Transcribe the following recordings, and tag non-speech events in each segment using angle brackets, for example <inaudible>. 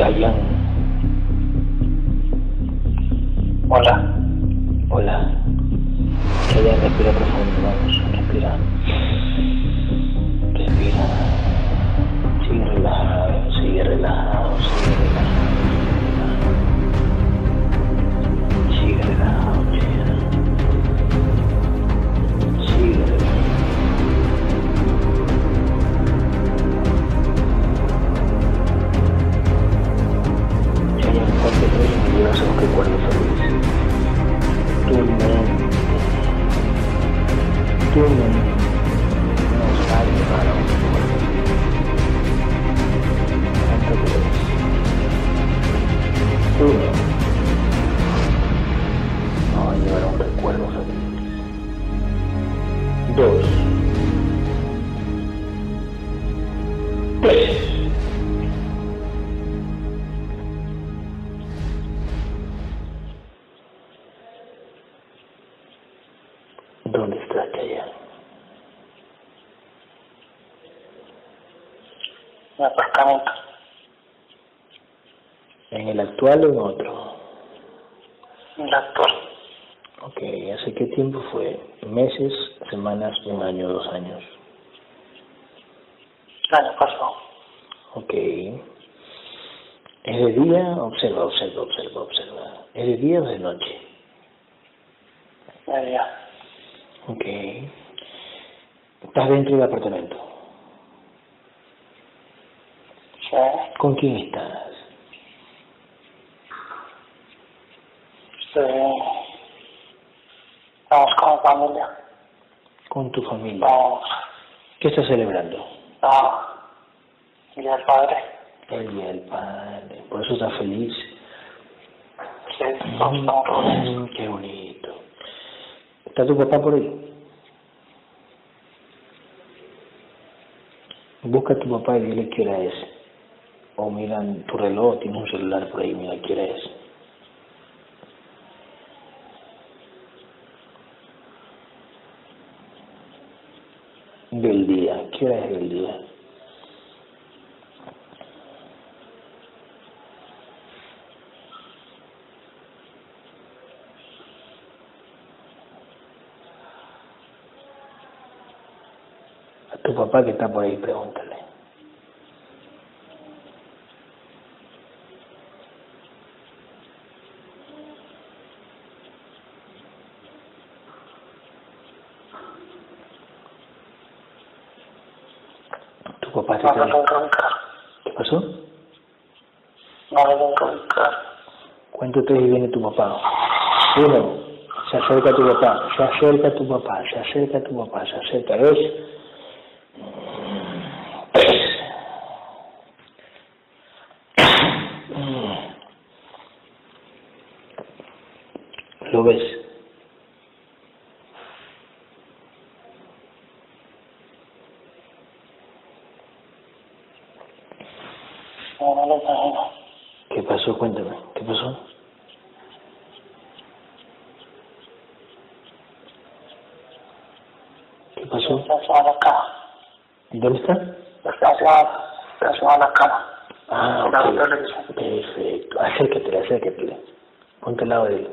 Chayan. Hola. Hola. Chayan, respira profundo, vamos. Respira. Tu mente. Actual o en otro? El actual. Ok, ¿hace qué tiempo fue? ¿Meses, semanas, un año, dos años? El año pasado. Ok. ¿Es de día? Observa, observa, observa, observa. ¿Es de día o de noche? De día. Ok. ¿Estás dentro del apartamento? Sí. ¿Con quién estás? Sí. Vamos con la familia. Con tu familia. ¿Qué estás celebrando? Ah. El padre. El día del padre. Por eso estás feliz. Sí. Mm, qué bonito. ¿Está tu papá por ahí? Busca a tu papá y dile qué hora es. O mira en tu reloj, tienes un celular por ahí, mira qué hora es. Del día, ¿qué hora es del día? A tu papá que está por ahí, pregúntale. Tu papá te No. ¿Qué pasó? No lo logro ubicar. Cuento tres y viene tu papá. Uno, se acerca tu papá, se acerca tu papá, se acerca tu papá, se acerca. Dos. Tres. ¿Lo ves? No, no lo imagino. ¿Qué pasó? Cuéntame. ¿Qué pasó? ¿Qué pasó? Está encima de la cama. ¿Dónde está? Está encima, está encima de la cama. Ah, La ok. televisión. Perfecto. Acércatele, acércatele. Ponte al lado de él.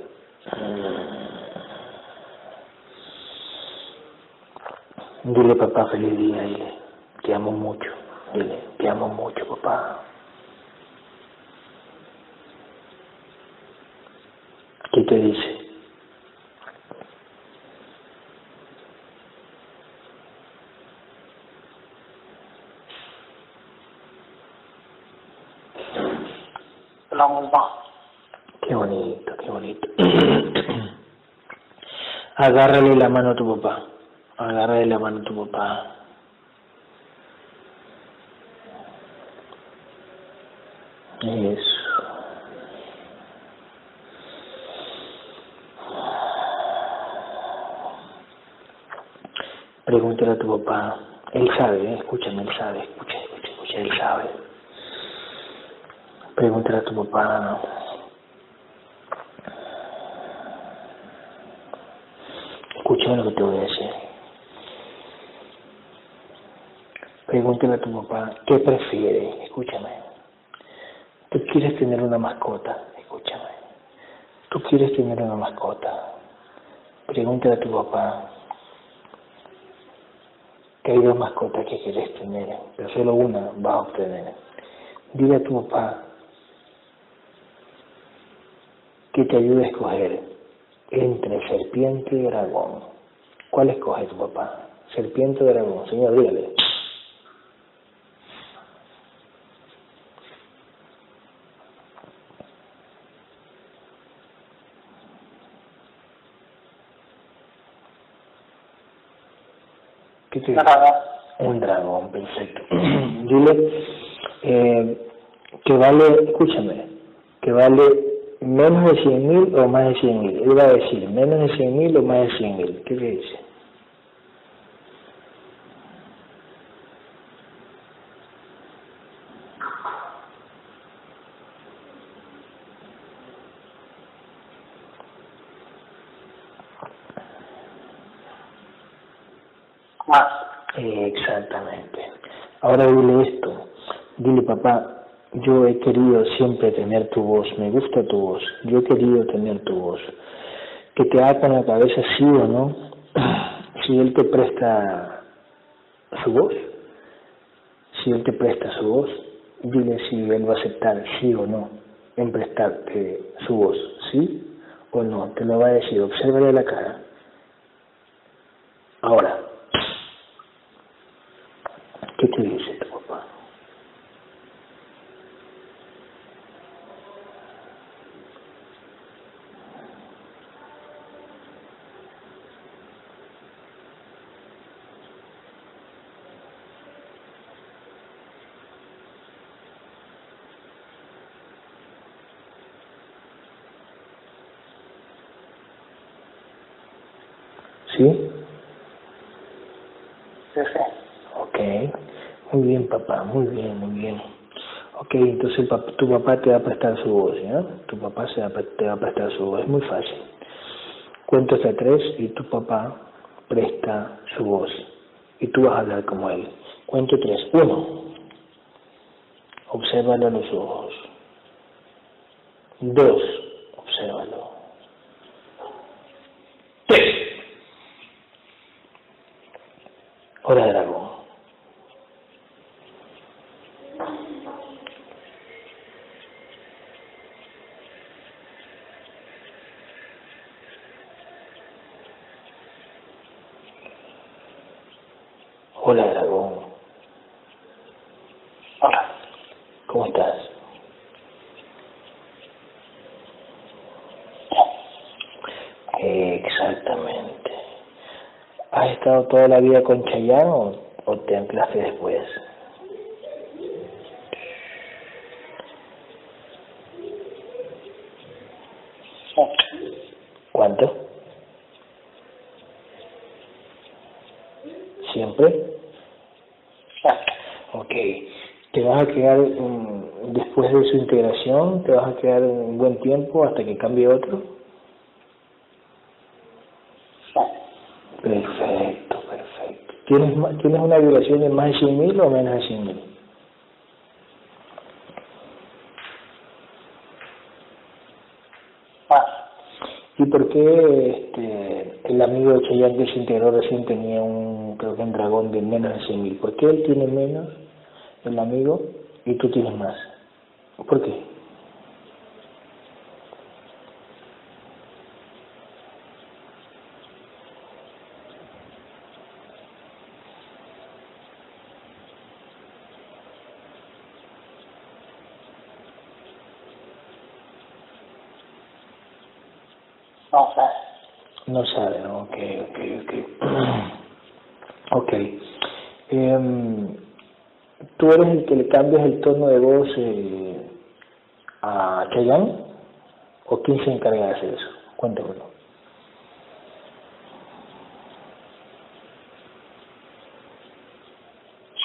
Dile, papá, feliz día, dile. Te amo mucho. Dile, te amo mucho, papá. ¿Qué te dice? Mismo. Qué bonito, qué bonito. <clears throat> Agárrale la mano a tu papá. Agárrale la mano a tu papá. Eso. Pregúntale a tu papá. Él sabe, ¿eh? escúchame, él sabe, escucha, escucha, escucha, él sabe. Pregúntale a tu papá. Escúchame lo que te voy a decir. Pregúntale a tu papá, ¿qué prefiere? Escúchame. ¿Qué Tú quieres tener una mascota, escúchame. Tú quieres tener una mascota. Pregúntale a tu papá que hay dos mascotas que quieres tener, pero solo una vas a obtener. Dile a tu papá que te ayude a escoger entre serpiente y dragón. ¿Cuál escoge tu papá? Serpiente o dragón. Señor, dígale. ¿Qué te. Un dragón, perfecto. <clears throat> Dile eh, que vale, escúchame, que vale menos de 100 mil o más de 100 mil. Él va a decir menos de 100 mil o más de 100 mil. ¿Qué le dice? Más. Eh, Exactamente. Ahora dile esto. Dile, papá, yo he querido siempre tener tu voz, me gusta tu voz, yo he querido tener tu voz. Que te haga con la cabeza sí o no, <clears throat> si él te presta su voz, si él te presta su voz, dile si él va a aceptar sí o no en prestarte su voz, sí o no, te lo va a decir, obsérvale la cara. Ahora, ¿qué te dice tu papá? ¿Sí? Sí, sí. Ok, muy bien papá, muy bien, muy bien. Ok, entonces tu papá te va a prestar su voz, ¿ya? Tu papá se va te va a prestar su voz, es muy fácil. Cuento hasta tres y tu papá presta su voz y tú vas a hablar como él. Cuento tres. Uno, obsérvalo a los ojos. Dos, obsérvalo. Tres. Hora dragón. Hola dragón, Hola. ¿cómo estás? Exactamente. ¿Has estado toda la vida con Chayanne o, te anclaste después? ¿Cuánto? ¿Siempre? Ok. ¿Te vas a quedar después de su integración? ¿Te vas a quedar un buen tiempo hasta que cambie otro? Sí. Perfecto, perfecto. ¿Tienes, ¿Tienes una duración de más de 100.000 o menos de 100.000? Más. ¿Y por qué este, el amigo de Chayanne que se integró recién tenía un, creo que un dragón de menos de 100.000? ¿Por qué él tiene menos, el amigo, y tú tienes más? ¿Por qué? No sé. No sabe, ¿no? Ok, ok, ok. <clears throat> ok. Em, ¿Tú eres el que le cambias el tono de voz eh, a Chayanne? ¿O quién se encarga de hacer eso? Cuéntamelo.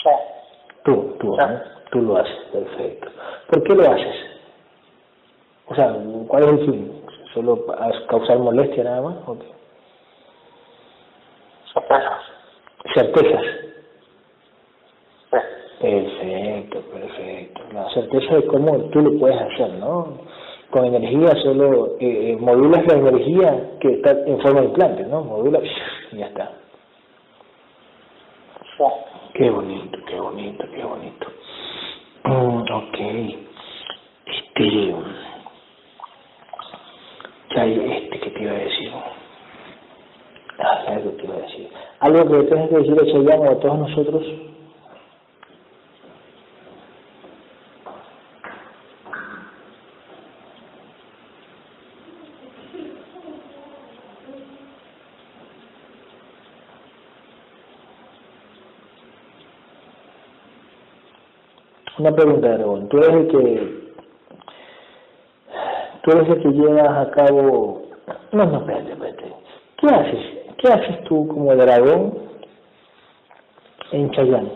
Sí. Tú, tú. Tú lo haces, perfecto. ¿Por qué lo haces? O sea, ¿cuál es el fin? ¿Solo para causar molestia nada más? ¿O qué? Certezas. Sí. Perfecto, perfecto. la certeza de cómo tú lo puedes hacer, ¿no? Con energía solo eh, eh modulas la energía que está en forma de implante, ¿no? Modulas y ya está. Qué bonito, qué bonito, qué bonito. Mm, ok. Este. Ya este que te iba a decir. Ah, algo te iba a decir. Algo que tengas que decir a Chayán o a todos nosotros. Una pregunta, Aragón. Tú eres el que tú eres el que llevas a cabo no, no, espérate, espérate. ¿Qué haces? ¿Qué haces tú como dragón en Chayán?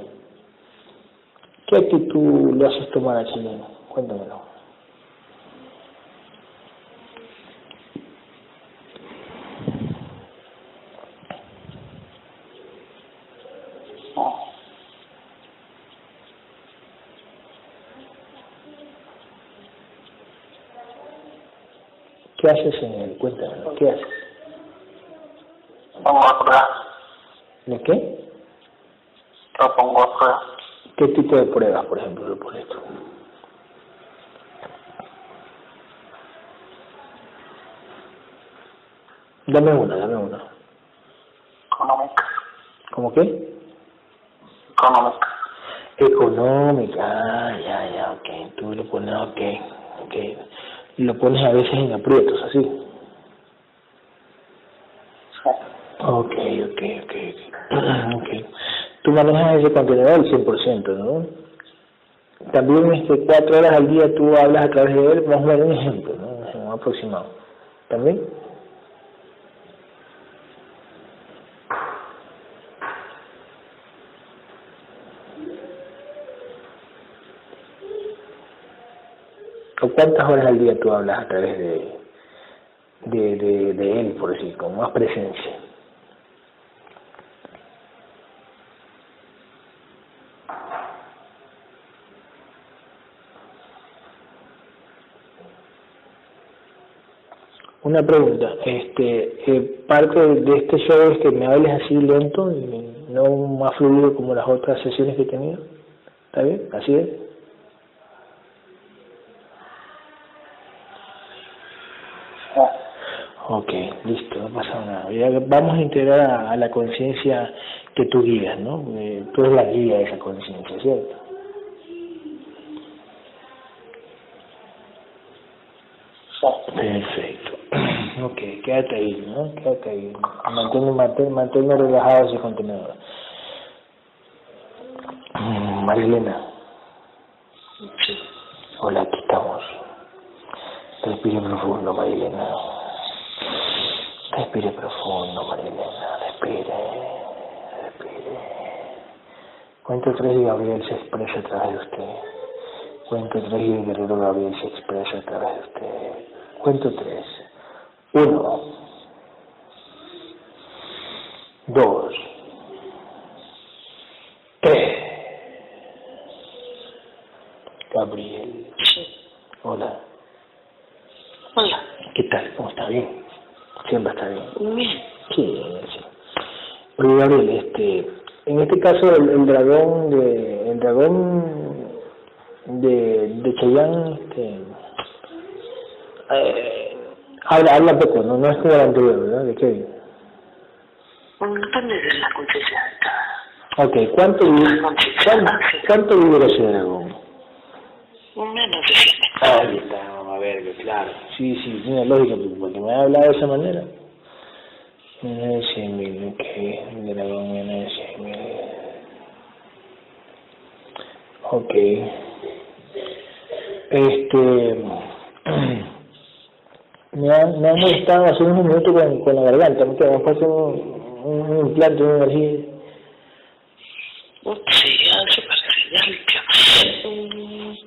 ¿Qué actitud le haces tomar a Chayán? Cuéntamelo. ¿Qué haces en él? Cuéntame, ¿qué haces? Pongo a prueba. ¿De qué? Lo pongo a prueba. ¿Qué tipo de pruebas, por ejemplo, lo pones tú? Dame una, dame una. Económica. ¿Cómo qué? Económica. Económica, ya, ya, ok. Tú lo pones, ok, ok lo pones a veces en aprietos, así. <clears throat> Ok, ok, ok, ok. Tú manejas ese contenido al 100%, ¿no? También este, cuatro horas al día tú hablas a través de él, vamos a ver un ejemplo, ¿no? Un aproximado. ¿También? cuántas horas al día tú hablas a través de, de, de, de él, por decir, con más presencia? Una pregunta, este, eh, parte de este show es que me hables así lento y no más fluido como las otras sesiones que he tenido. ¿Está bien? ¿Así es? Ok, listo, no pasa nada. Ya vamos a integrar a, la conciencia que tú guías, ¿no? Eh, tú eres la guía de esa conciencia, ¿cierto? Perfecto. Ok, quédate ahí, ¿no? Quédate ahí. Manténme, mantén, manténme relajado ese contenedor. Mm, Marilena. Hola, aquí estamos. Respire profundo, Marilena. Respire profundo, Marilena, respire, respire. Cuento tres y Gabriel se expresa a través de usted. Cuento tres y el guerrero Gabriel se expresa a través de usted. Cuento tres. Uno. Dos. Tres. Gabriel. Hola. Hola. ¿Qué tal? ¿Cómo está? ¿Bien? Siempre está bien. Bien. Sí, sí. Oye, Gabriel, este, en este caso el, el dragón de, el dragón de, de Cheyenne, este, eh, habla, habla poco, no, no es como el anterior, ¿verdad? De Kevin. Depende de la conciencia. Ok, ¿cuánto, vive- cuánto, cuánto vive ese dragón? Menos de 100 Ahí está, vamos a ver, claro. Sí, sí, tiene lógica, porque porque me ha hablado de esa manera. Menos de 100 mil, ok, el dragón menos de 100 mil. Ok. Este. <clears throat> Me ha, me ha molestado hace unos minutos con, con la garganta, me hemos puesto un, un implante de energía. Sí, limpio.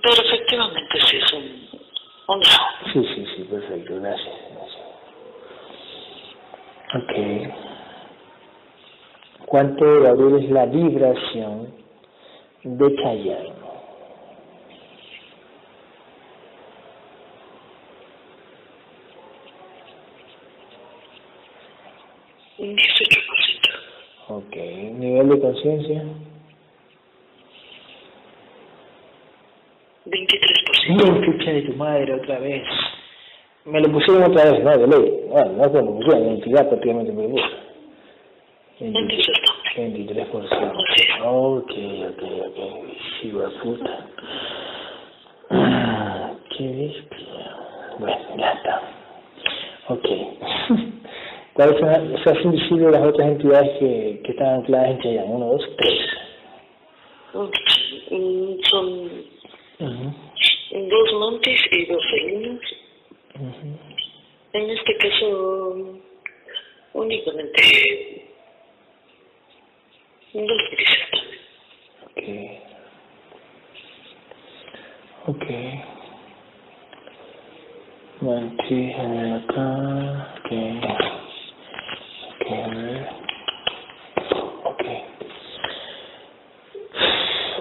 Pero efectivamente sí es un, un. Sí, sí, sí, perfecto, gracias. gracias. Ok. ¿Cuánto, Gabriel, es la vibración de Chayanne? Un 18%. Ok. ¿Nivel de conciencia? 23%. No, chucha de tu madre otra vez. Me lo pusieron otra vez, no, de ley. Bueno, no es me lo pusieron, la entidad prácticamente me lo puso. 23%. 23%. Así es. Ok, ok, ok. De puta. Ah, qué bestia. Bueno, ya está. Ok. <laughs> ¿Cuáles sea, son visibles las otras entidades que, que están ancladas en Chayán? Uno, dos, tres. Mm, Son Ujú, dos mantis y dos felinos. ujú. En este caso, únicamente dos grises también. Ok. Ok. Mantis, a ver acá. Ok, a ver. Ok.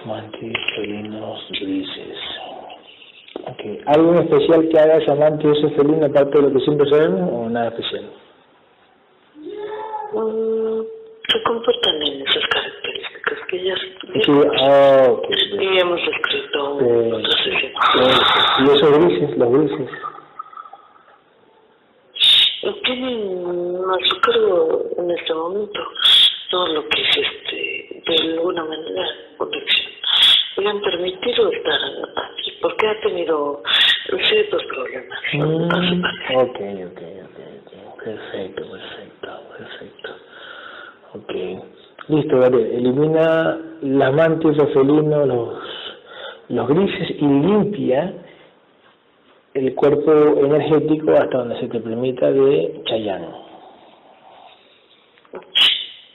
Mantis, felinos, grises. Ok. ¿Algo en especial que haga esa mantis ese felino aparte de lo que siempre sabemos o nada especial? Mm, se comportan en esas características que ya, Sí, ah, ok. ok. ya hemos descrito Eh, otras. Perfecto. ¿Y esos grises, los grises? Tienen a su cargo en este momento todo lo que es este, de alguna manera. Le han permitido estar aquí porque ha tenido ciertos problemas. Mm, ok, ok, ok. Perfecto, perfecto, perfecto. Ok. Listo, vale. Elimina las mantis, los felinos, los, los grises y limpia el cuerpo energético hasta donde se te permita de Chayán.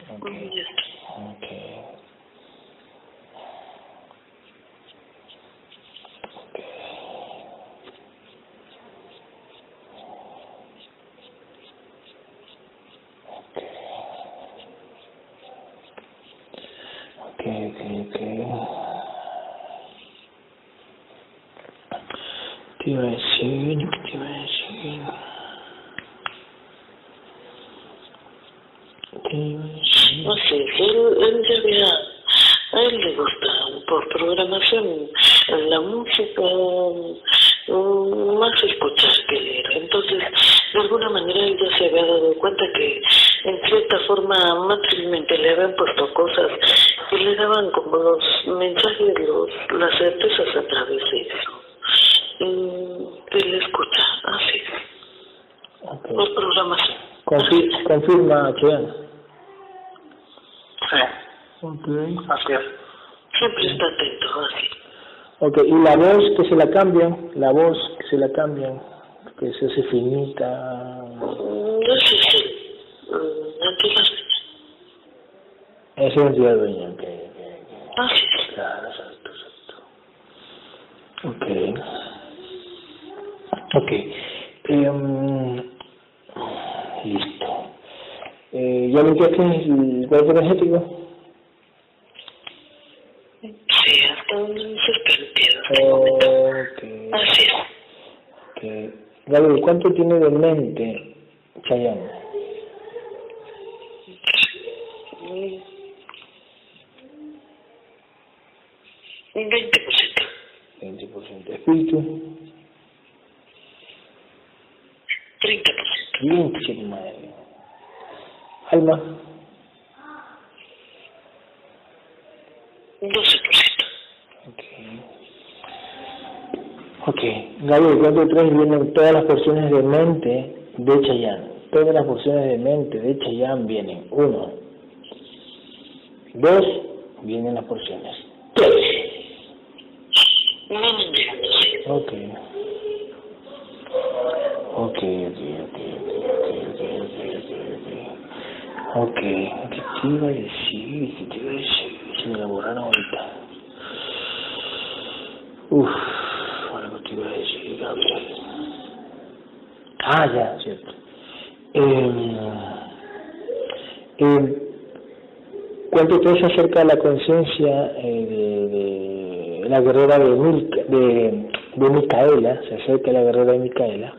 Ok, Ya está. ok. Ok, ok, ok. Te iba a decir, ¿qué te iba a decir? Te iba a decir. No sé, él, él ya había, a él le gusta por programación la música, mm, más escuchar que leer. Entonces, de alguna manera él ya se había dado cuenta que en cierta forma materialmente le habían puesto cosas que le daban como los mensajes, los, las certezas a través de eso. Mm, Él escucha, así, Ok. por programación. Confi- Chayán. Sí, Ok. así es. Siempre está atento, así. Ok, y la voz que se la cambian, la voz que se la cambian, que se hace finita. No sé si mm, ante las Esa es entidad dueña, ok, ok, ok. Así es. Claro, exacto, exacto. Ok. Ok. Em, listo. ¿Ya limpiaste el cuerpo energético? Sí, hasta es permitido hasta el momento. Ok. Así es. ok. Gabriel, ¿cuánto tiene de mente 53 vienen todas las porciones de mente de Chayán. Todas las porciones de mente de Chayán vienen. Uno. Dos. Vienen las porciones. Tres. Ok. Ok, ok, ok, ok, ok, ¿Qué te iba a decir? ¿Qué te iba a decir? Se me la borraron ahorita. Ah, ya, cierto. Eh, eh, ¿Cuánto te se acerca a la conciencia eh, de, de la guerrera de, de, de Micaela? Se acerca a la guerrera de Micaela.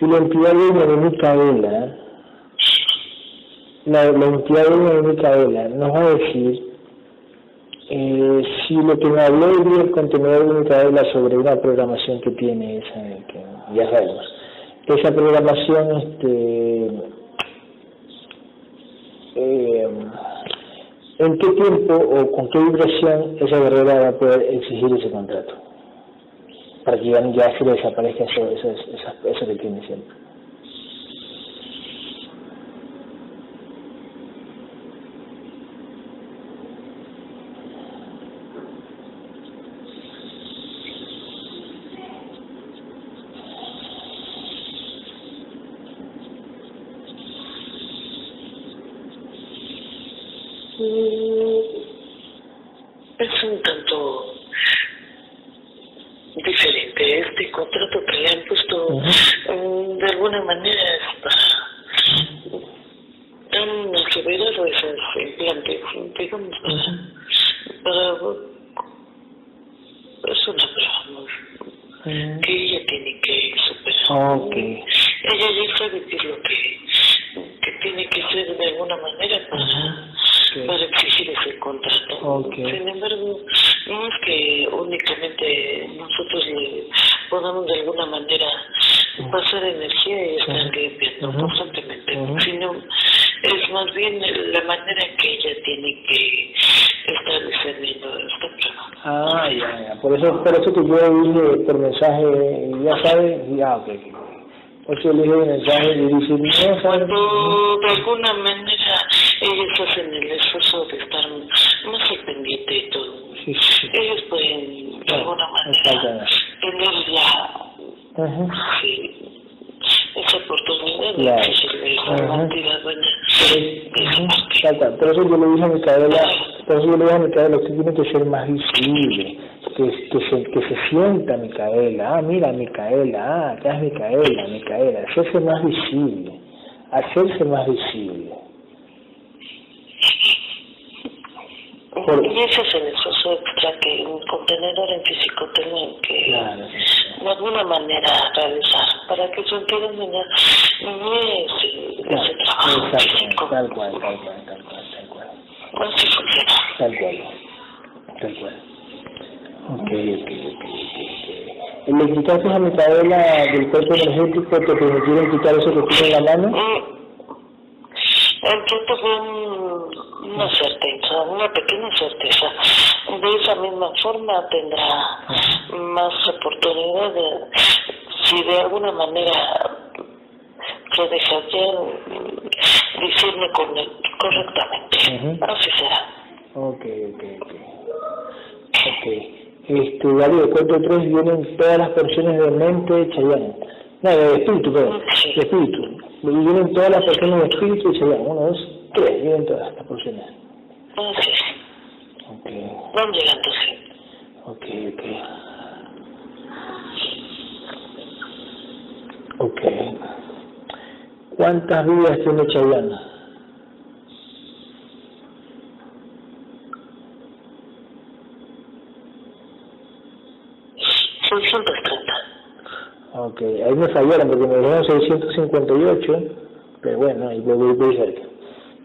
Y la entidad dueña de Micaela la, la entidad de Micaela nos va a decir si lo que me habló el contenedor de Micaela sobre una programación que tiene esa, que ya sabemos, esa programación este eh, en qué tiempo o con qué vibración esa guerrera va a poder exigir ese contrato para que ya, se desaparezca eso, eso, eso, eso que tiene siempre. Cuando de alguna manera ellos hacen el esfuerzo de estar más al pendiente de todo. Ellos pueden de alguna manera tener ya esa oportunidad de decirle la cantidad buena. Por eso yo le dije a Micaela, por eso yo le dije a Micaela, usted tiene que ser más visible que, que, se, que se sienta Micaela, ah, mira Micaela, ah, acá es Micaela, Micaela, hacerse más visible, hacerse más visible. Y ese es el esfuerzo extra que un contenedor en físico tiene que de alguna manera realizar para que su entidad no es ese trabajo físico. Tal cual, tal cual, tal cual, tal cual. Así funciona. Tal cual, tal cual. Ok, ok, ok. ¿Le quitaste a Micaela del cuerpo energético te permitieron quitar eso que tiene en la mano? Entonces fue una certeza, una pequeña certeza. De esa misma forma tendrá más oportunidad de, si de alguna manera se deja decirme correctamente. Así será. Ok, ok, ok. Ok. Este, Darío, cuento tres vienen todas las personas de mente de Chayanne. No, de espíritu, perdón, de espíritu. Vienen todas las personas de espíritu de Chayanne. Uno, dos, tres, vienen todas las personas. Sí. Ok. Van llegando, sí. Ok, ok. Ok. ¿Cuántas vidas tiene Chayanne? 630. Ok, ahí me fallaron porque me dijeron 658, pero bueno, ahí voy, voy cerca.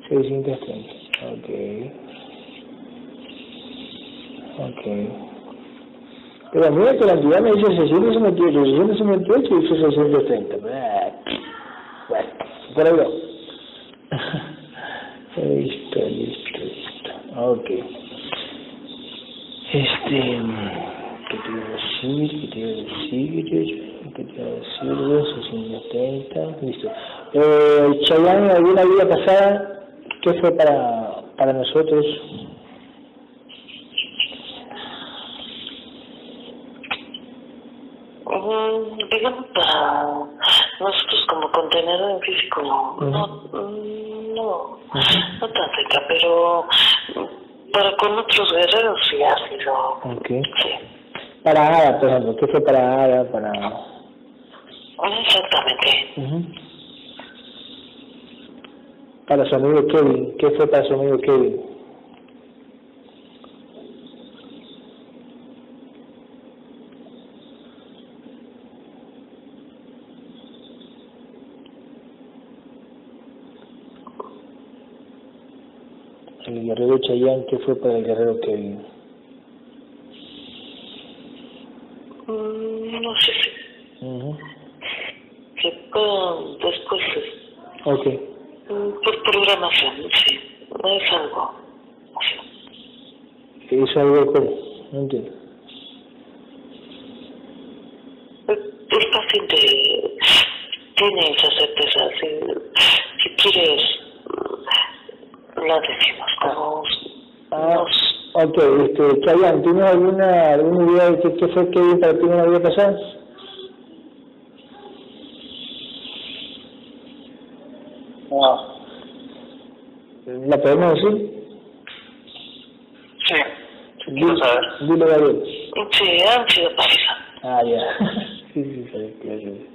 630, ok. Ok. Pero a mí la cantidad me dice 678, 678 y dice 630. Bueno, por ahí va. <laughs> listo, listo, listo. Ok. Este que te iba a decir, que te iba a decir, que te iba a decir, 630, listo. Eh, Chayanne, ¿alguna vida pasada? ¿Qué fue para, para nosotros? digamos para nosotros como contenedor en físico no, no, no, no tan cerca, pero para con otros guerreros sí ha sido. Okay. Sí. Para Ada, por ejemplo, ¿qué fue para Ada? Para... Exactamente. Para su amigo Kevin, ¿qué fue para su amigo Kevin? el guerrero Chayán, ¿qué fue para el guerrero Kevin? Mm, no sé si. Ujú. Que puedan después. Ok, mm, Por programación, sí. No es algo. ¿es algo como? No entiendo. El paciente tiene esa certeza. Si, si quieres, la decimos como Ah, nos ok, este, Chayanne, ¿tienes alguna, alguna idea de qué, fue Kevin para ti en la vida pasada? No. ¿La podemos decir? Sí. Dile, saber. dile Gabriel. Sí, han sido pareja. Ah, ya. <laughs> sí, sí, sí, sí.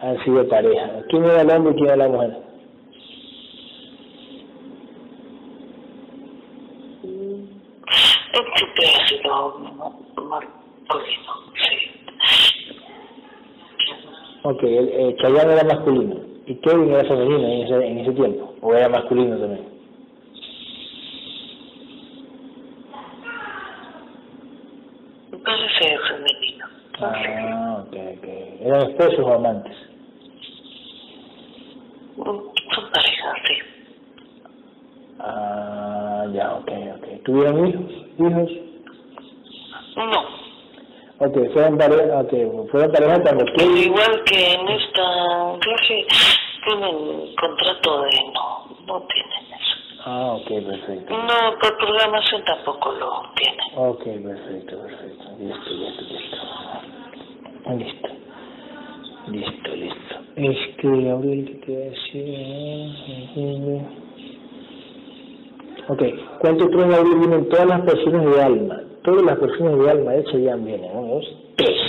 Han sido pareja. ¿Quién era el hombre y quién era la mujer? Siempre ha sido masculino, sí. Ok, el, el Chayanne era masculino y Kevin era femenino en ese, en ese tiempo, o era masculino también. Parece femenino. Ah, ok, ok. ¿Eran esposos o amantes? Son parejas, sí. Ah, ya, ok, ok. ¿Tuvieron hijos? ¿Hijos? No. Ok, fueron pareja, okay, fueron pareja Al Kevin... igual que en esta viaje tienen contrato de no, no tienen eso. Ah, ok, perfecto. No, por programación tampoco lo tienen. Ok, perfecto, perfecto. Listo, listo, listo. Listo. Listo, listo. Este, Gabriel, ¿qué te iba a decir? Ok, ¿cuánto creen Gabriel vienen todas las personas de alma? Todas las personas de alma de hecho ya vienen. Uno, dos, tres.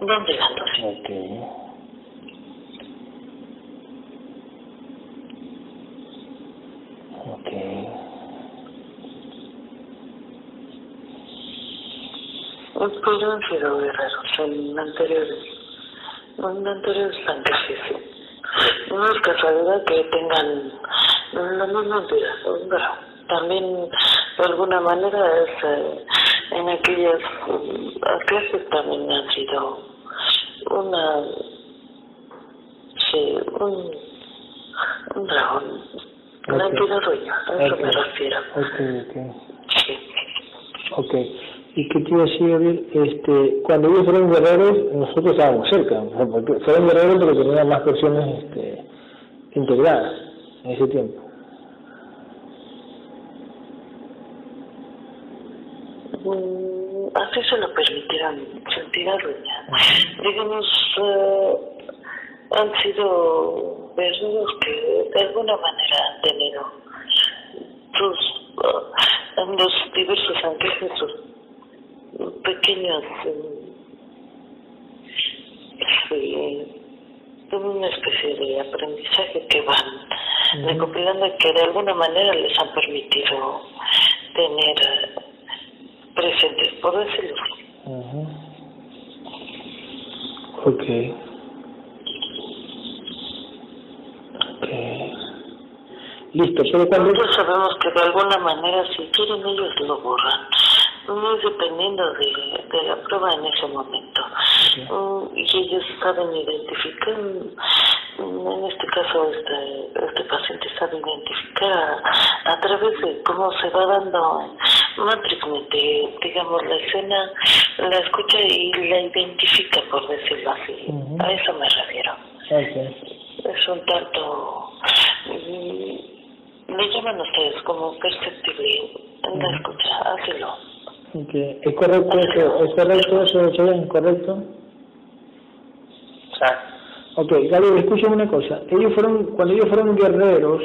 ¿Dónde las dos? Ok. Ok. Sido guerreros en anteriores, en anteriores fantasías. No es casualidad que tengan la misma vida, pero también de alguna manera es, eh, en aquellas eh, clases también han sido una, sí, un, un dragón, una entidad dueña, a eso me refiero. Ok, ok. Sí. Ok. ¿Y qué te iba a decir? Este, cuando ellos fueron guerreros, nosotros estábamos cerca, porque fueron guerreros pero tenían más personas este, integradas en ese tiempo. Mm, así se lo permitieron sentir a dueña. Digamos, eh, han sido guerreros que de alguna manera han tenido sus, eh, en los diversos sus pequeños, eh, una especie de aprendizaje que van recopilando y que de alguna manera les han permitido tener presentes, por decirlo así. Ujú. Ok. Ok. Listo, pero cuando... Nosotros sabemos que de alguna manera si quieren ellos lo borran, es dependiendo de, de la prueba en ese momento. Mm, Y ellos saben identificar, mm, en este caso este, este paciente sabe identificar a, a través de cómo se va dando matrixmente, digamos, la escena, la escucha y la identifica, por decirlo así. A eso me refiero es un tanto mm, le llaman ustedes como perceptible en la escucha, hácelo. Ok. ¿Es correcto eso? ¿Es correcto eso, Cheyenne? ¿Correcto? Ok, Gabriel, escúchame una cosa. Ellos fueron, cuando ellos fueron guerreros,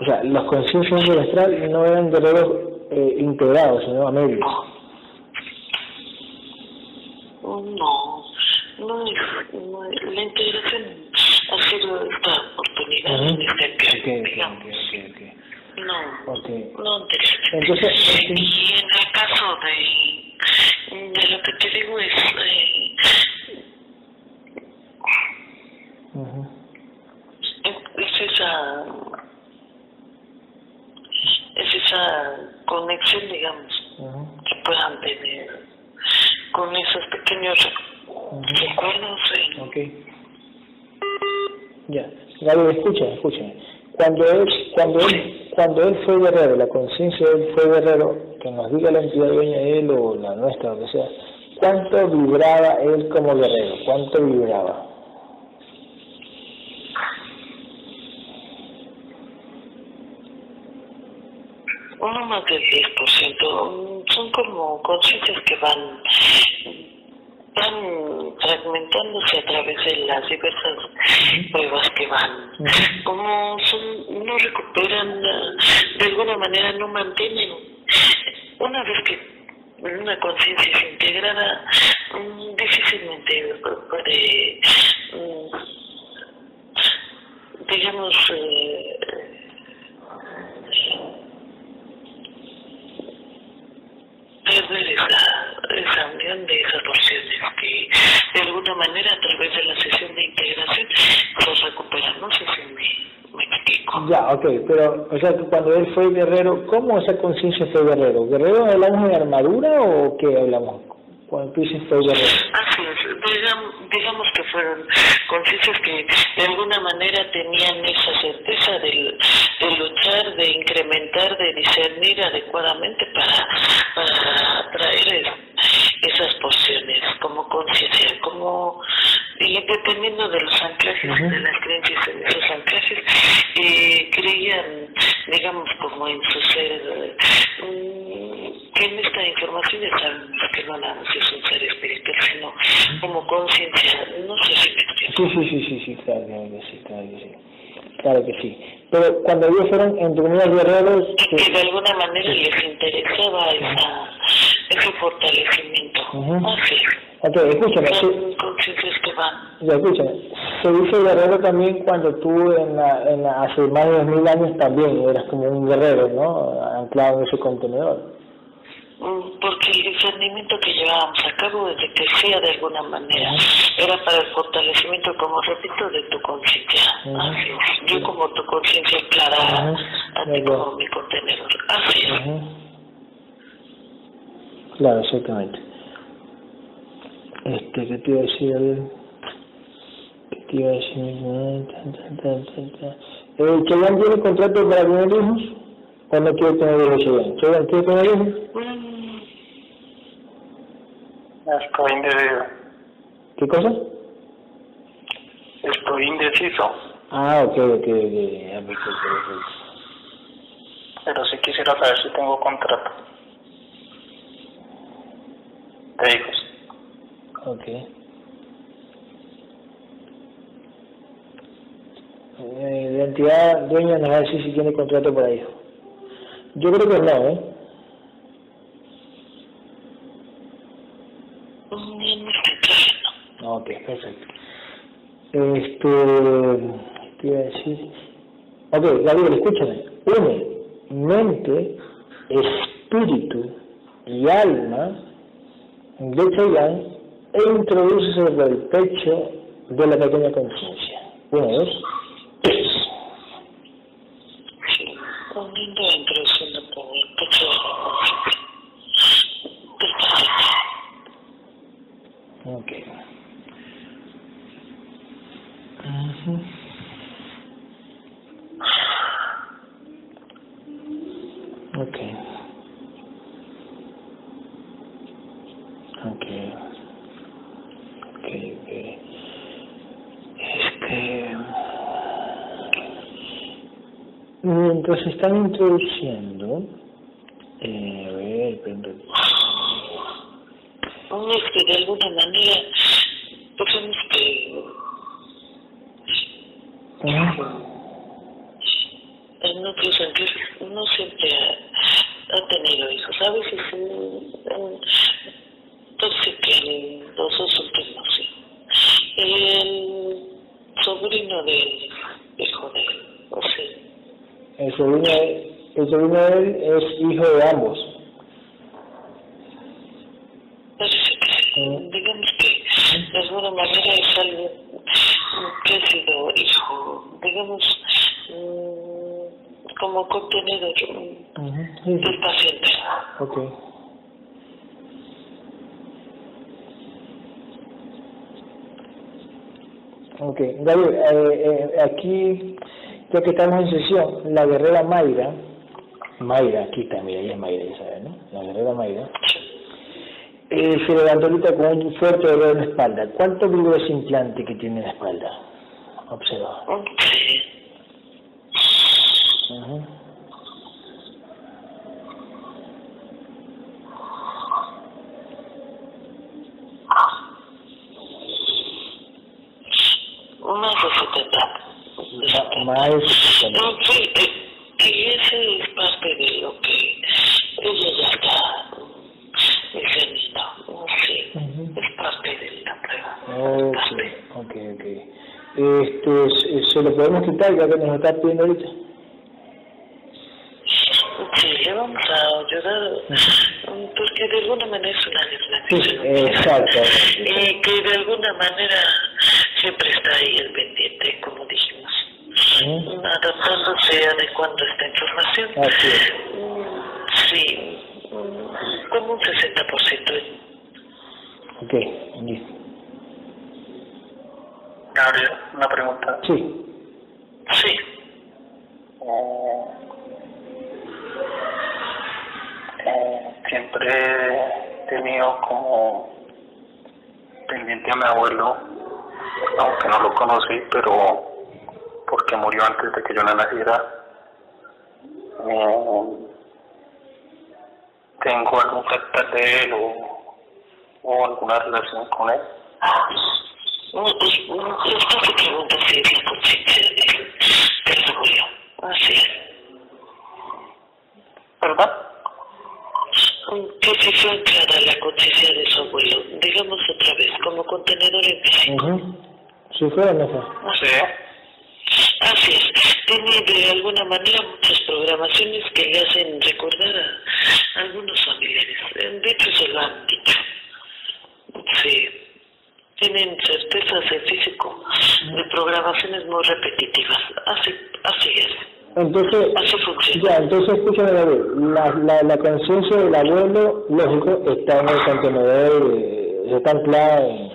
o sea, los conciencias ancestral no eran guerreros eh, integrados, sino a medios. No, no es, no es- la integración ha sido esta oportunidad en este Ok, ok, viaje, digamos. ok, ok, no. Okay. No, Entonces, y en el caso de, de lo que te digo es... Eh, es esa... Es esa conexión, digamos, que puedan tener con esos pequeños uh -huh. recuerdos. Ok. Ya. Gaby, escucha, escúchame cuando él, cuando él, cuando él fue guerrero, la conciencia de él fue guerrero, que nos diga la entidad dueña de él o la nuestra, lo que sea, ¿cuánto vibraba él como guerrero? ¿Cuánto vibraba? uno más del 10%. Son como conciencias que van van fragmentándose a través de las diversas pruebas que van. Como son, no recuperan, de alguna manera no mantienen. Una vez que una conciencia es integrada, mm, difícilmente puede, mm, digamos, eh, perder esa, esa unión de esas porciones que de alguna manera a través de la sesión de integración los sé si me, me explico. Ya, ok, pero o sea cuando él fue guerrero, ¿cómo esa conciencia fue guerrero? ¿Guerrero hablamos de armadura o qué hablamos? Cuando tú dices. Así es, digamos, digamos que fueron conciencias que de alguna manera tenían esa certeza de, de luchar, de incrementar, de discernir adecuadamente para, para traer esas porciones como conciencia, como y dependiendo de los anclajes, de las creencias en esos anclajes, eh, creían, digamos, como en su ser, mm, que en esta información ya sabemos que no nada más es un ser espiritual, sino como conciencia, no sé si me Sí, sí, sí, sí, sí, claro sí, claro sí. Claro que sí. Pero cuando ellos fueron, entre comillas, guerreros... Que, que de alguna manera les interesaba esa, ese fortalecimiento. Así. Ok, escúchame. Que van. Ya, escúchame. Se dice guerrero también cuando tú en la, en la, hace más de dos mil años también eras como un guerrero, ¿no? Anclado en ese contenedor. Mm, porque el discernimiento que llevábamos a cabo desde que sea de alguna manera era para el fortalecimiento, como repito, de tu conciencia. Yo como tu conciencia clara, a ti como mi contenedor. Así es. Claro, exactamente. Este, ¿qué te iba a decir? A ver. ¿Qué te iba a decir? ¿El Cheyenne tiene contrato para tener hijos? ¿O no quiere tener hijos tener hijos? Estoy indeciso. ¿Qué cosa? Estoy indeciso. Ah, ok, ok, ok. Pero sí quisiera saber si tengo contrato. De hijos. Ok. Eh, la entidad dueña nos va a decir si tiene contrato para hijo. Yo creo que no, ¿eh? Ok, perfecto. Este, ¿qué iba a decir? Ok, Gabriel, escúchame. Une mente, espíritu y alma de Cheyenne e introduce sobre el pecho de la pequeña conciencia. Uno, dos, tres. Sí, uniendo e introduciendo por el pecho de la conciencia. Ok. Ujú. Ok. Ok. Ok, ok. Este. Mientras están introduciendo, eh, a ver, perdón. es que de alguna manera pensamos que en núcleos antiguos uno siempre ha, ha, tenido hijos, a veces entonces que los dos últimos sí. El sobrino del hijo de él, o sea. El sobrino, el sobrino de él es hijo de ambos. Parece que sí. Digamos que de alguna manera es algo que ha sido hijo, digamos, como contenedor Ujú, sí, sí. del paciente. Ok. Ok, Gabriel, eh, eh, aquí, ya que estamos en la guerrera Mayra, Mayra, aquí está, mira, ella es Mayra, ya sabes, ¿no? La guerrera Mayra, eh, se levantó ahorita con un fuerte dolor en la espalda. ¿Cuánto ese implante que tiene en la espalda? Observa. Sí. Ujú. Más de 70. Ma- Más de 70. No, sí, eh, y ese es parte de lo que ella ya está diciendo. Sí, Ujú. es parte de la prueba. Ok, Parte. ok, ok. Este, ¿se- ¿Se lo podemos quitar ya que nos está pidiendo ahorita? Sí, le vamos a ayudar porque de alguna manera es una Sí, desgracia. exacto. Y que de alguna manera siempre está ahí el pendiente, como dijimos, adaptándose, adecuando esta información. Así es. Mm, Sí, mm, como un 60%. Ok, listo. Gabriel, una pregunta. Sí. Sí, Eh, eh, siempre he tenido como pendiente a mi abuelo, aunque no lo conocí, pero porque murió antes de que yo no naciera. Eh, ¿Tengo algún carácter de él o, o alguna relación con él? Mm, pues, mm, esta se pregunta si es la conciencia del, del abuelo. Así es. ¿Verdad? Que si fue anclada la conciencia de su abuelo, digamos otra vez, como contenedor en físico. Ujú. ¿Sí fue o no fue? Sí. Así es. Tiene de alguna manera muchas programaciones que le hacen recordar a algunos familiares. De hecho, se lo han dicho. Sí. Tienen certezas en físico de programaciones muy repetitivas. Así, así es. Entonces, Así funciona. ya, entonces escúchame. La, la, la conciencia del abuelo, lógico, está en el contenedor, eh, está anclada en,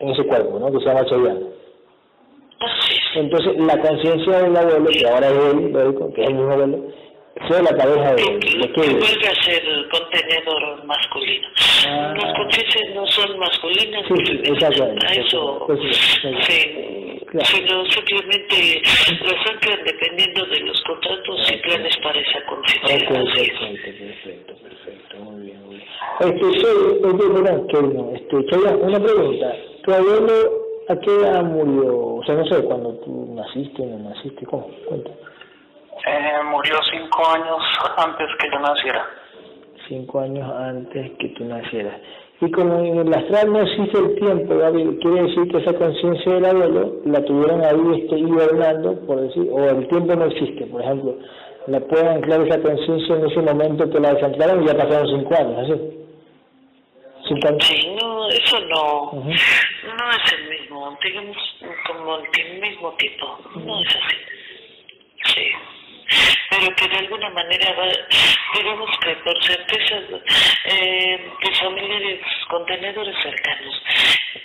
en ese cuerpo, ¿no? Que se llama es. Entonces, la conciencia del abuelo, que ahora es él, lógico, que es el mismo abuelo, fue la cabeza de, que, que vuelve a ser contenedor masculino. Ah. Las conciencias no son masculinas Sí, sí, exactamente, A eso sí. sí, Claro. sino simplemente las anclan dependiendo de los contratos y planes para esa conciencia. Ok, Así es. perfecto, perfecto, perfecto, muy bien, muy bien. Este, soy, este, perdón, Kevin, este, una pregunta. ¿Tu abuelo a qué edad murió? O sea, no sé, cuando tú naciste, no naciste, ¿cómo? Cuenta. Eh, murió cinco años antes que yo naciera. Cinco años antes que tú nacieras. Y como en el astral no existe el tiempo, Gabriel, quiere decir que esa conciencia del abuelo la tuvieron ahí este, hibernando, por decir, o el tiempo no existe, por ejemplo, la pueden anclar esa conciencia en ese momento que la desanclaron y ya pasaron cinco años, ¿así? Sí, no, eso no, no es el mismo, digamos, como el mismo tipo, no es así. Sí. Pero que de alguna manera, va, digamos que por certezas eh, de familiares contenedores cercanos,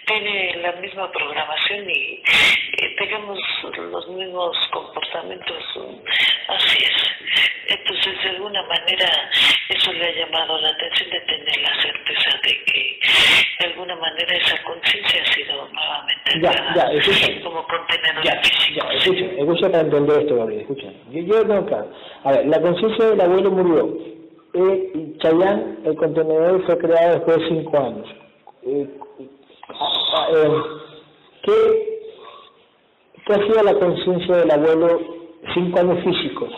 tiene la misma programación y, eh, digamos, los mismos comportamientos, así es. Entonces, de alguna manera, eso le ha llamado la atención de tener la certeza de de alguna manera, esa conciencia ha sido nuevamente Ya, ya, escucha. como contenedor Ya, físico. ya, escucha, escucha para entender esto, Gabriel, escucha. Yo, yo tengo claro. A ver, la conciencia del abuelo murió. Eh, y Chayán, el contenedor, fue creado después de cinco años. Eh, ah, eh, ¿qué, ¿Qué hacía la conciencia del abuelo cinco años físicos?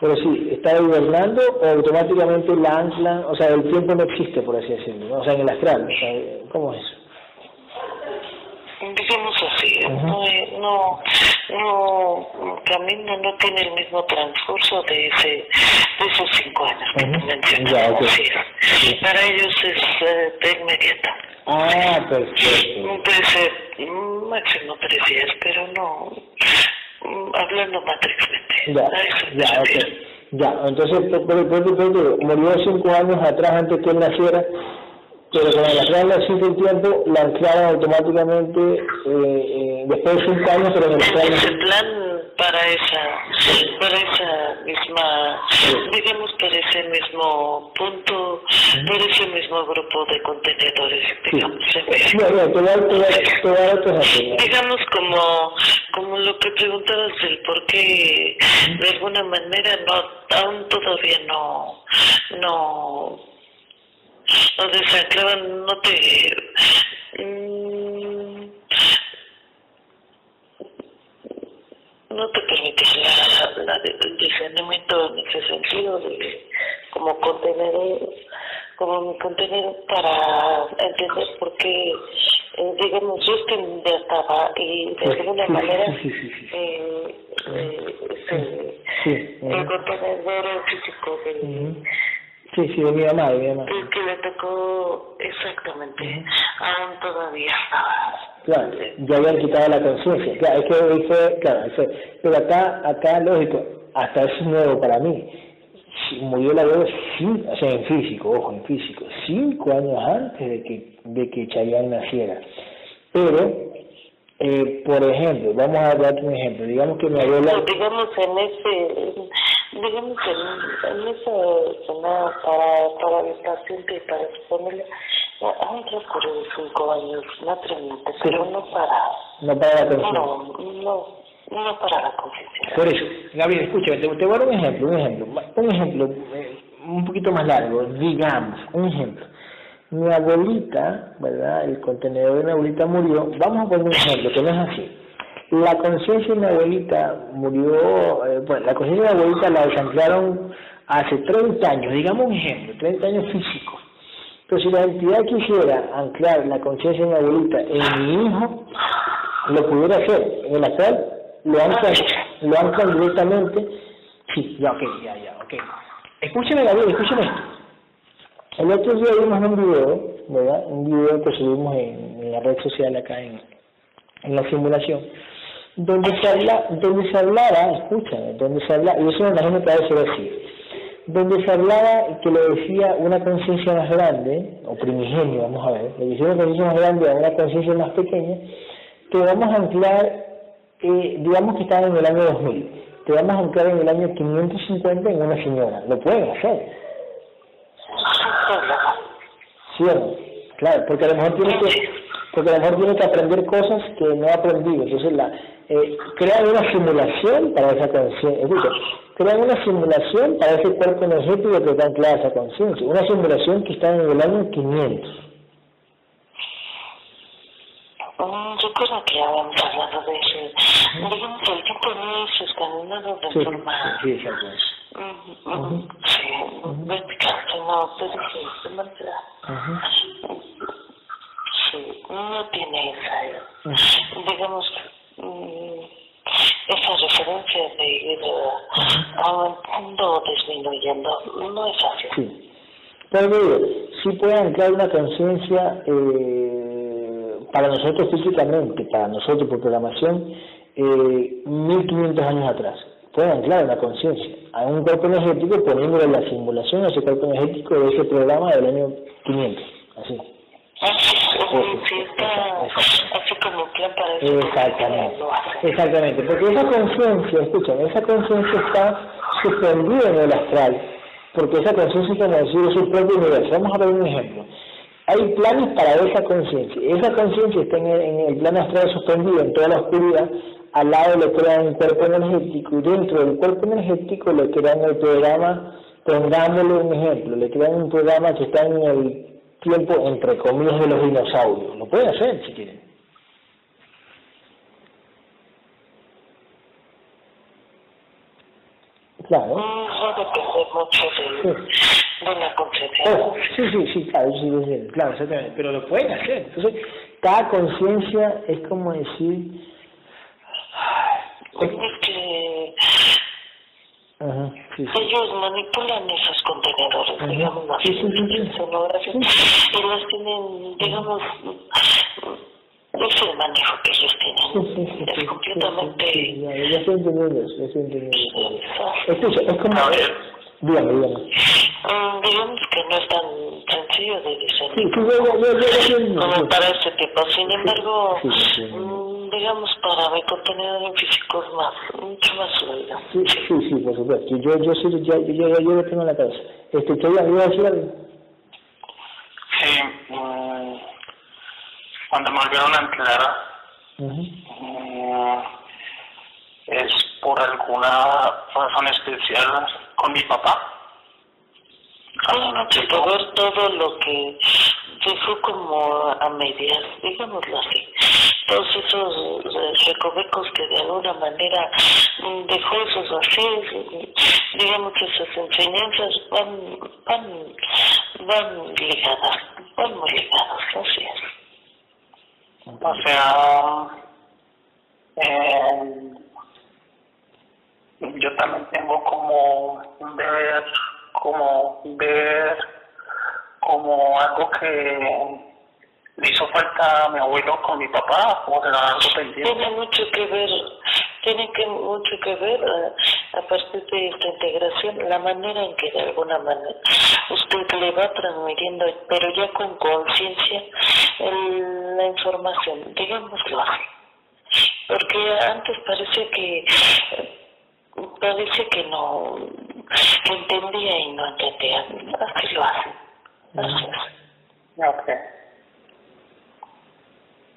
Pero sí, ¿estaba hibernando o automáticamente la anclan? O sea, el tiempo no existe, por así decirlo, ¿no? O sea, en el astral. O sea, ¿Cómo es? digamos así, no, no, no, camino no tiene el mismo transcurso de ese, de esos cinco años que tú. Ya, ok. así es. Sí. Para ellos es eh, de inmediato. Ah, perfecto. Puede ser mm, máximo tres días, pero no, hablando matrixmente. Ya, ya, ok. Ya, entonces, murió cinco años atrás antes que él naciera, pero con el anclar existe el tiempo, la anclaron automáticamente eh, eh, después de cinco años, pero en el plan... para esa, para esa misma, digamos, para ese mismo punto, para ese mismo grupo de contenedores, digamos. digamos como, como lo que preguntabas del por qué, de alguna manera, no, aún todavía no, no, no desanclaban, no te... Mm, no te permite la, la, el discernimiento en ese sentido de como contener como mi contenido para entender por qué eh, digamos yo es ya estaba y de alguna manera eh, eh, el contenedor físico de Sí, sí, de mi mamá, de mi mamá. El que le tocó exactamente, aún todavía estaba. Claro, ya habían quitado la conciencia. Claro, es que fue, claro, fue. Pero acá, acá, lógico, hasta eso es nuevo para mí. Murió la bebé, o sea, en físico, ojo, en físico, cinco años antes de que, de que Chayanne naciera. Pero, eh, por ejemplo, vamos a darte un ejemplo. Digamos que mi abuela. digamos en ese digamos en, en esa zona para, para el paciente y para su familia han transcurrido cinco años naturalmente, pero no para... No para la conciencia. No, no, no para la conciencia. Por eso, Gabriel, escúchame, te, te, voy a dar un ejemplo, un ejemplo, un ejemplo eh, un poquito más largo, digamos, un ejemplo. Mi abuelita, ¿verdad? El contenedor de mi abuelita murió, vamos a poner un ejemplo, que no es así la conciencia de mi abuelita murió, eh, bueno, la conciencia de mi abuelita la desanclaron hace 30 años, digamos un ejemplo, 30 años físicos. Pero si la entidad quisiera anclar la conciencia de mi abuelita en mi hijo, lo pudiera hacer. En el actual lo anclan, lo anclan directamente. Sí, ya, ok, ya, ya, ok. Escúcheme, Gabriel, escúcheme esto. El otro día vimos un video, ¿verdad? Un video que subimos en, la red social acá en, en la simulación, donde se, habla, donde se hablaba, escucha, donde se hablaba, y eso me imagino que a ser así, donde se hablaba que le decía una conciencia más grande, o primigenio, vamos a ver, le decía una conciencia más grande a una conciencia más pequeña, que vamos a anclar, eh, digamos que estaba en el año 2000, te vamos a anclar en el año 550 en una señora, lo pueden hacer. ¿Sí Claro, porque a lo mejor tiene que porque a lo mejor tiene que aprender cosas que no ha aprendido. Entonces, la, eh, crean una simulación para esa conciencia. Crean una simulación para ese cuerpo energético que está anclada esa conciencia. Una simulación que está en el año 500. Mm, yo creo que habíamos hablado de eso. Digamos, el tipo de esos caminados de forma... Sí, exacto. Sí, no, pero sí, se me sí, no tiene esa, digamos, mm, esa referencia de ir aumentando o disminuyendo, no es así. Sí. Pero sí puede anclar una conciencia eh, para nosotros físicamente, para nosotros por programación, eh, 1500 años atrás. Puede anclar una conciencia a un cuerpo energético poniéndole la simulación a ese cuerpo energético de ese programa del año 500. Así. Exactamente, exactamente, porque esa conciencia, escúchame, esa conciencia está suspendida en el astral, porque esa conciencia, como decir, es su propio universo. Vamos a ver un ejemplo. Hay planes para esa conciencia. Esa conciencia está en el, en el plano astral suspendido en toda la oscuridad. Al lado le crean un cuerpo energético y dentro del cuerpo energético le crean el programa, pongámosle un ejemplo, le crean un programa que está en el tiempo, entre comillas, de los dinosaurios. Lo pueden hacer si quieren. Claro. sí. de la oh, sí, sí, sí, claro, sí, sí, claro, exactamente, pero lo pueden hacer. Entonces, cada conciencia es como decir... Que Ajá, sí. Ellos manipulan esos contenedores, Ajá. digamos, las sí, las tienen, digamos, es el manejo que ellos tienen. es completamente... Sí, ya, ya estoy entendiendo eso, ya estoy entendiendo Escucha, es como... Dígame, dígame. Um, digamos que no es tan sencillo de discernir sí, sí, yo, yo, yo, yo, como para este tipo. Sin embargo, um, digamos, para mi contenido físico es más, mucho más fluido. Sí, sí, sí, por supuesto. Yo, yo, sí, ya, yo, yo, yo lo tengo en la cabeza. Este, ¿qué iba a decir algo? Sí, um, cuando me volvieron a entrar, uh es por alguna razón especial con mi papá. no, por ver todo lo que se fue como a medias, digámoslo así. Todos esos recovecos que de alguna manera dejó esos vacíos, digamos que esas enseñanzas van, van, van ligadas, van muy ligadas, así es. O sea, eh, yo también tengo como deber, como ver, como algo que le hizo falta a mi abuelo con mi papá, como que algo pendiente. Tiene mucho que ver, tiene que mucho que ver eh, a, partir de esta integración, la manera en que de alguna manera usted le va transmitiendo, pero ya con conciencia, la información, digámoslo así. Porque antes parece que parece que no entendía y no entendía. Así lo hacen. Así es. Ok.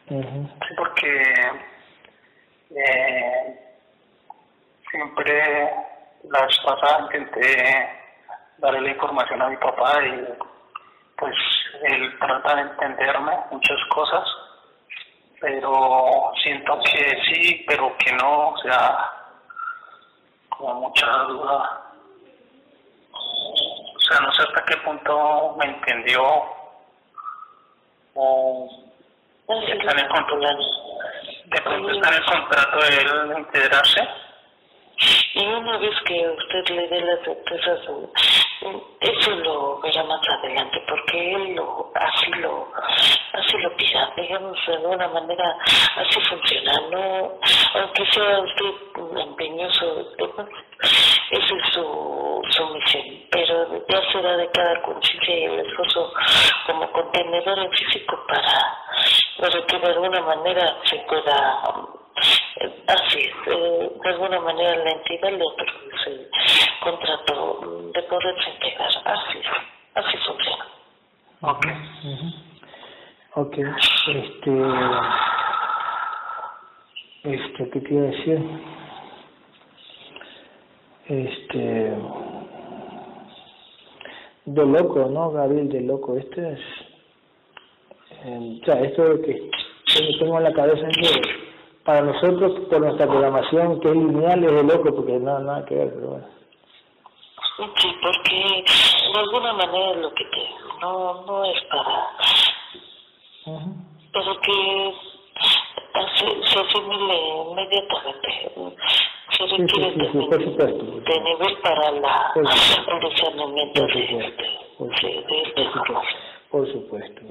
Sí, porque eh, siempre la vez pasada intenté darle la información a mi papá y pues él trata de entenderme muchas cosas, pero siento que sí, pero que no, o sea, como mucha duda. O sea, no sé hasta qué punto me entendió o está en el contrato, de pronto está en el contrato de él integrarse. Y una vez que usted le dé la certeza, eso lo verá más adelante, porque él lo, así lo, así lo pida, digamos, de alguna manera, así funciona, no, aunque sea usted empeñoso, esa es su, su misión, pero ya será de cada conciencia y el esfuerzo como contenedor en físico para, para que de alguna manera se pueda Así es, de alguna manera la entidad le produce el contrato de poderse entregar. Así es, así funciona. Ok. Ok, este. Este, ¿qué te iba a decir? Este. De loco, ¿no, Gabriel? De loco. Este es. Eh, o sea, esto que tengo en la cabeza es para nosotros, por nuestra programación, que es lineal, es de loco, porque no nada que ver, pero bueno. Sí, porque de alguna manera lo que te no, no es para... Pero que se asimile inmediatamente. Se requiere sí, sí, por supuesto. de nivel para la, el discernimiento de, de, de, esta información. Por supuesto,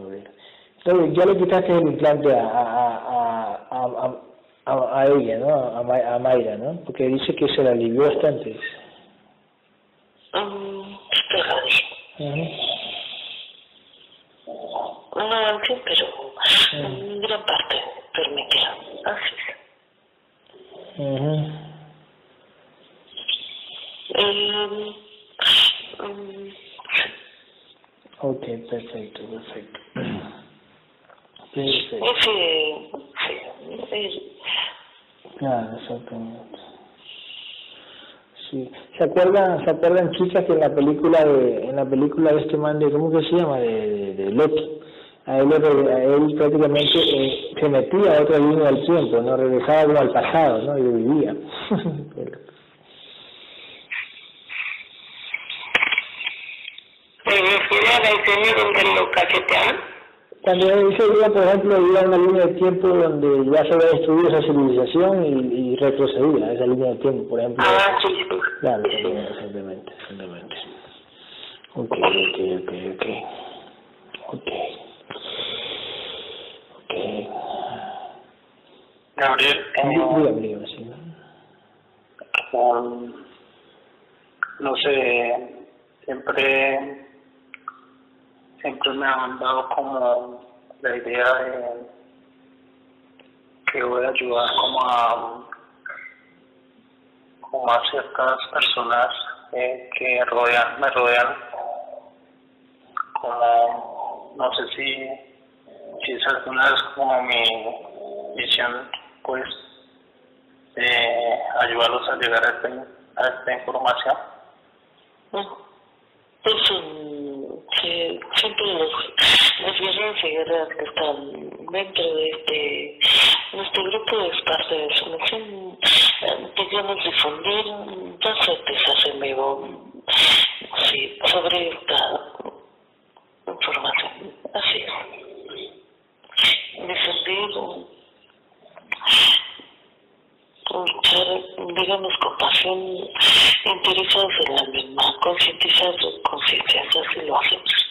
Entonces, ya le quitaste el implante a, a, a, a a, a ella, ¿no? A, a, Mayra, ¿no? Porque dice que se la alivió bastante. Um, uh -huh. No antes, pero en gran parte permitió. Así es. Uh -huh. um, ok, perfecto, perfecto. <clears throat> perfecto. Ese, sí, Claro, exactamente. Sí. ¿Se acuerdan, ¿se acuerdan chicas que en la película de, en la película de este man de, ¿cómo que se llama? De, de, Loki. A él, a él prácticamente eh, se metía a otra línea del tiempo, ¿no? Regresaba como al pasado, ¿no? Y vivía. <laughs> ¿Se refiere a la escena donde lo cachetean? Cuando ese día, por ejemplo, iba a una línea de tiempo donde ya se había destruido esa civilización y, y retrocedía esa línea de tiempo, por ejemplo. Ah, sí, sí. Claro, simplemente, simplemente. Ok, ok, ok, ok. Ok. Ok. Gabriel, eh, sí. no sé, siempre, siempre me ha dado como la idea de que voy a ayudar como a, como a ciertas personas eh, que rodean, me rodean, como, no sé si, si es alguna vez como mi misión, pues, de ayudarlos a llegar a, este, a esta información. Sí, siempre los, las guerreras y guerreras que están dentro de este, nuestro grupo es parte de su misión, podríamos difundir dos certezas en vivo sí, sobre esta información. Así es. Difundir digamos, compasión, interesados en la misma, concientizar su conciencia, así lo hacemos.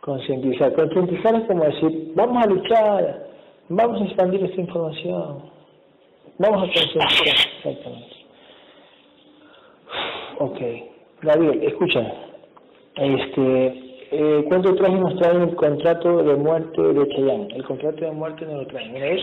Concientizar, concientizar es como decir, vamos a luchar, vamos a expandir esta información, vamos a concientizar, exactamente. Ok, Gabriel, escucha, este, eh, ¿cuánto traje nos trae el contrato de muerte de Cheyenne? El contrato de muerte no lo trae, mira, es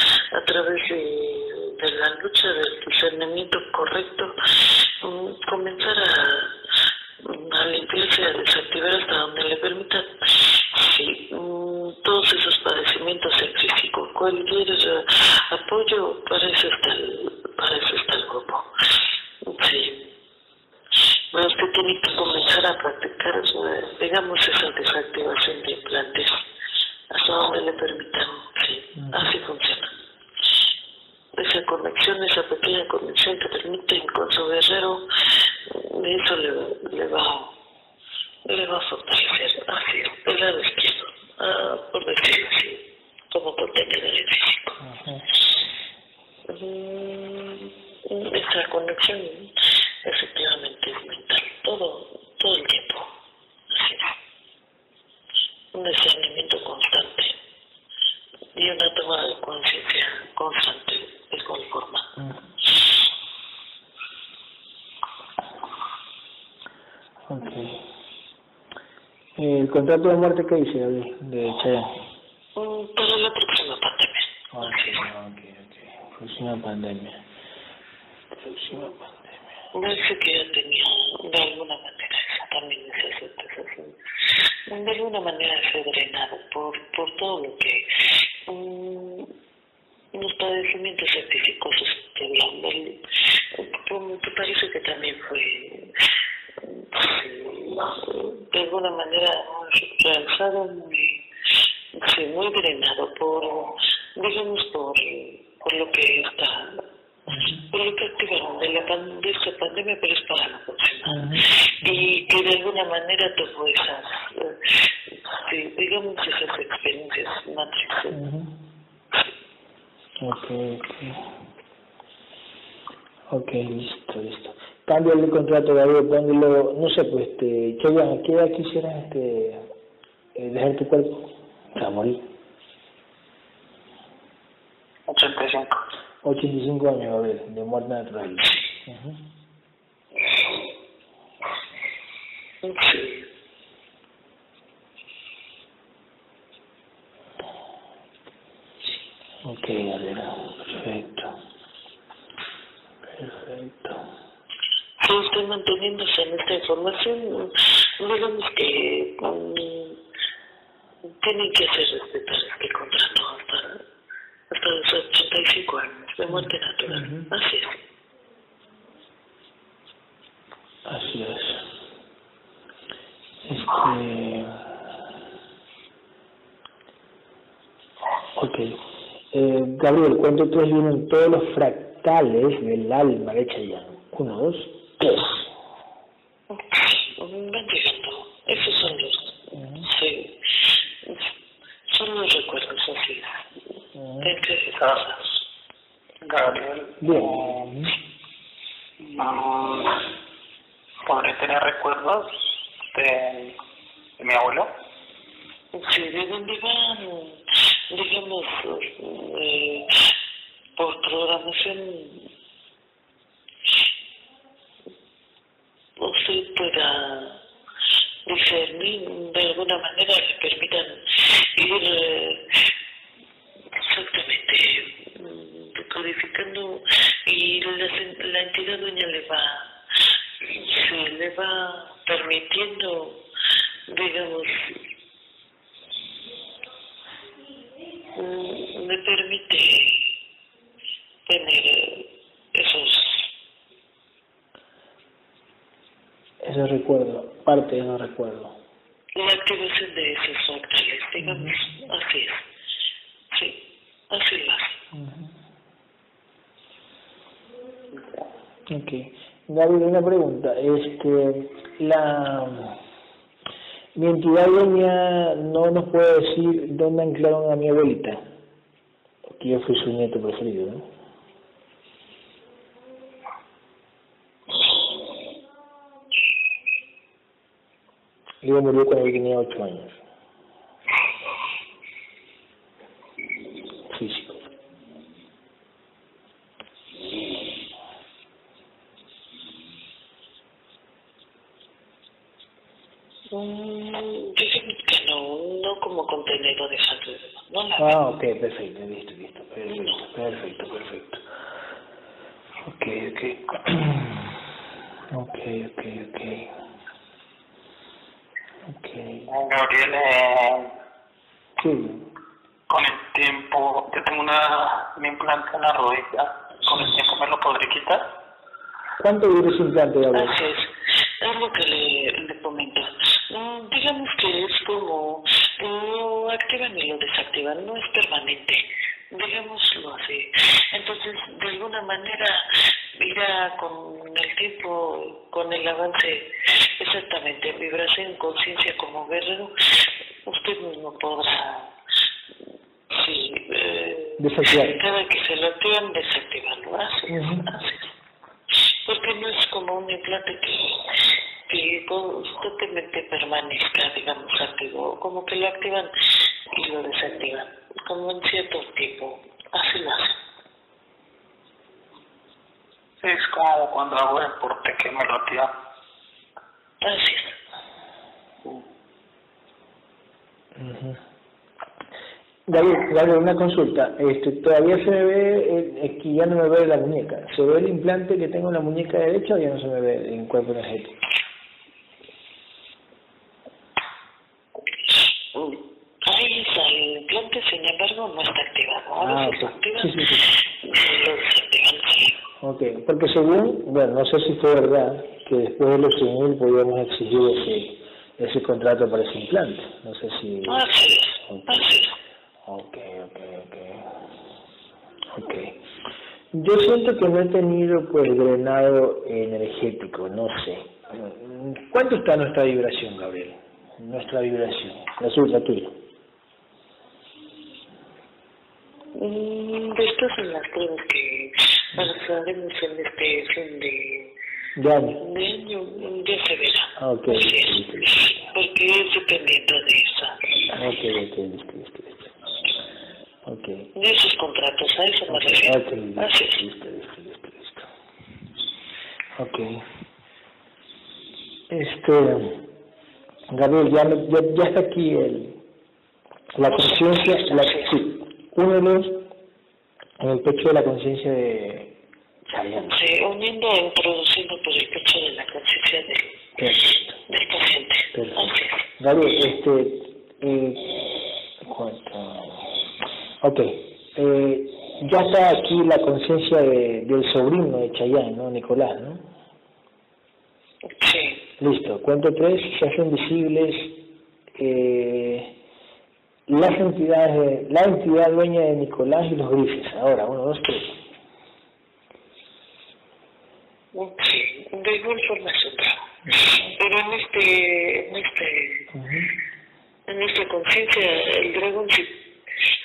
nosotros. Muerte que dice de, de Cheyenne? Mm, para la próxima pandemia. Ok, ok, ok. Próxima pandemia. Próxima pandemia. Que tenía de alguna manera también de alguna manera fue drenado por, por todo lo que um, los padecimientos científicos estuvieron hablando. ¿Te parece que también fue de alguna manera realizado muy, sí, muy drenado por, digamos, por, por lo que está, por lo que activaron de, la de esta pandemia, pero es para la próxima. Y que de alguna manera tuvo esas, digamos, esas experiencias matrix. Ok, ok. Ok, listo, listo cambio el contrato ahí, póngelo, no sé, pues, este, ¿qué edad, qué edad quisieras este, eh, dejar tu cuerpo para morir? 85. 85 años, a ver, de muerte natural. Uh Ok, Galera, perfecto. Perfecto estoy manteniéndose en esta información, digamos que um, tienen que hacer respetar este contrato hasta, hasta los 85 años de muerte natural. Así es. Así es. Ok. Eh, Tres vienen todos los fractales del alma de Chayanne. Uno, dos, tres. Van llegando. Esos son los. Sí. Son los recuerdos así. Entre cosas. Gabriel. Bien. Mm, ¿Podré tener recuerdos de, de mi abuelo? Sí, de dónde van, digamos, eh, por programación, usted pueda discernir de alguna manera le permitan ir eh, exactamente mm, decodificando y la, la entidad dueña le va se le va permitiendo digamos mm, me permite tener eh, esos Ese recuerdo, parte ese recuerdo. la activación de esos fractales, digamos, así es. Sí, así lo hace. Ok. Gabriel, una pregunta. Este, la mi entidad dueña no nos puede decir dónde anclaron a mi abuelita, porque yo fui su nieto preferido, ¿no? Ella murió cuando yo tenía ocho años. Físico. Mm, Dicen que no, no como contenedor de salud, no la Ah, ok, perfecto, listo, listo, perfecto, perfecto, perfecto. Ok, ok. Ok, ok, ok. Ok. Gabriel, eh, Sí. con el tiempo, yo tengo una, un implante en la rodilla, con el tiempo me lo podré quitar. ¿Cuánto dura ese implante, Gabriel? Así es, es lo que le, le comento. Mm, digamos que es como lo activan y lo desactivan, no es permanente, digámoslo así. Entonces, de alguna manera, irá con el tiempo, con el avance, exactamente, vibración, conciencia como guerrero, usted mismo podrá, sí, eh, Desactivar. cada que se lo activan, desactivarlo, así es, Ujú. así es porque no es como un implante que, que constantemente permanezca, digamos, que lo activan y lo desactivan, como en cierto tiempo, así lo hacen. Es como cuando hago deporte que me lo activan. Así es. Gabriel, Gabriel, una consulta. Este, todavía se me ve, eh, es que ya no me ve la muñeca. ¿Se ve el implante que tengo en la muñeca derecha o ya no se me ve en cuerpo energético? Mm, Ahí está el implante, sin embargo, no está activado. Ahora Ah, sí lo ok. activan, Sí, sí, sí. lo desactivan, sí. Ok, porque según, bueno, no sé si fue verdad que después de los 100.000 podíamos exigir ese, ese contrato para ese implante. No sé si... Así es, así es. Ok, ok, ok. Ok. Yo siento que no he tenido pues drenado energético, no sé. ¿Cuánto está nuestra vibración, Gabriel? Nuestra vibración, la suya, la tuya. Mm, las pruebas que haremos en este fin de, año. de año, ya se verá. Ok, Así listo, es. listo, listo. Porque es dependiendo de eso, Ok, ok, listo, listo, listo. Ok. de esos contratos, a eso me Ok, refiero. ok, listo, Así es. listo, listo, listo, listo. Ok. Este, Gabriel, ya, me- ya, ya está aquí el, la conciencia, la, sí, uno de los, en el pecho de la conciencia de Chayanne. Sí, uniendo e introduciendo por el pecho de la conciencia del, Perfecto, del paciente. es. Gabriel, este, eh, ¿cuánto? Ok, eh, ya está aquí la conciencia de, del sobrino de Chayanne, ¿no? Nicolás, ¿no? Sí. Listo, cuento tres, se hacen visibles eh, las entidades, la entidad dueña de Nicolás y los grises. Ahora, uno, dos, tres. Sí, de igual forma es otra. Pero en este, en este, en esta conciencia, el dragón sí,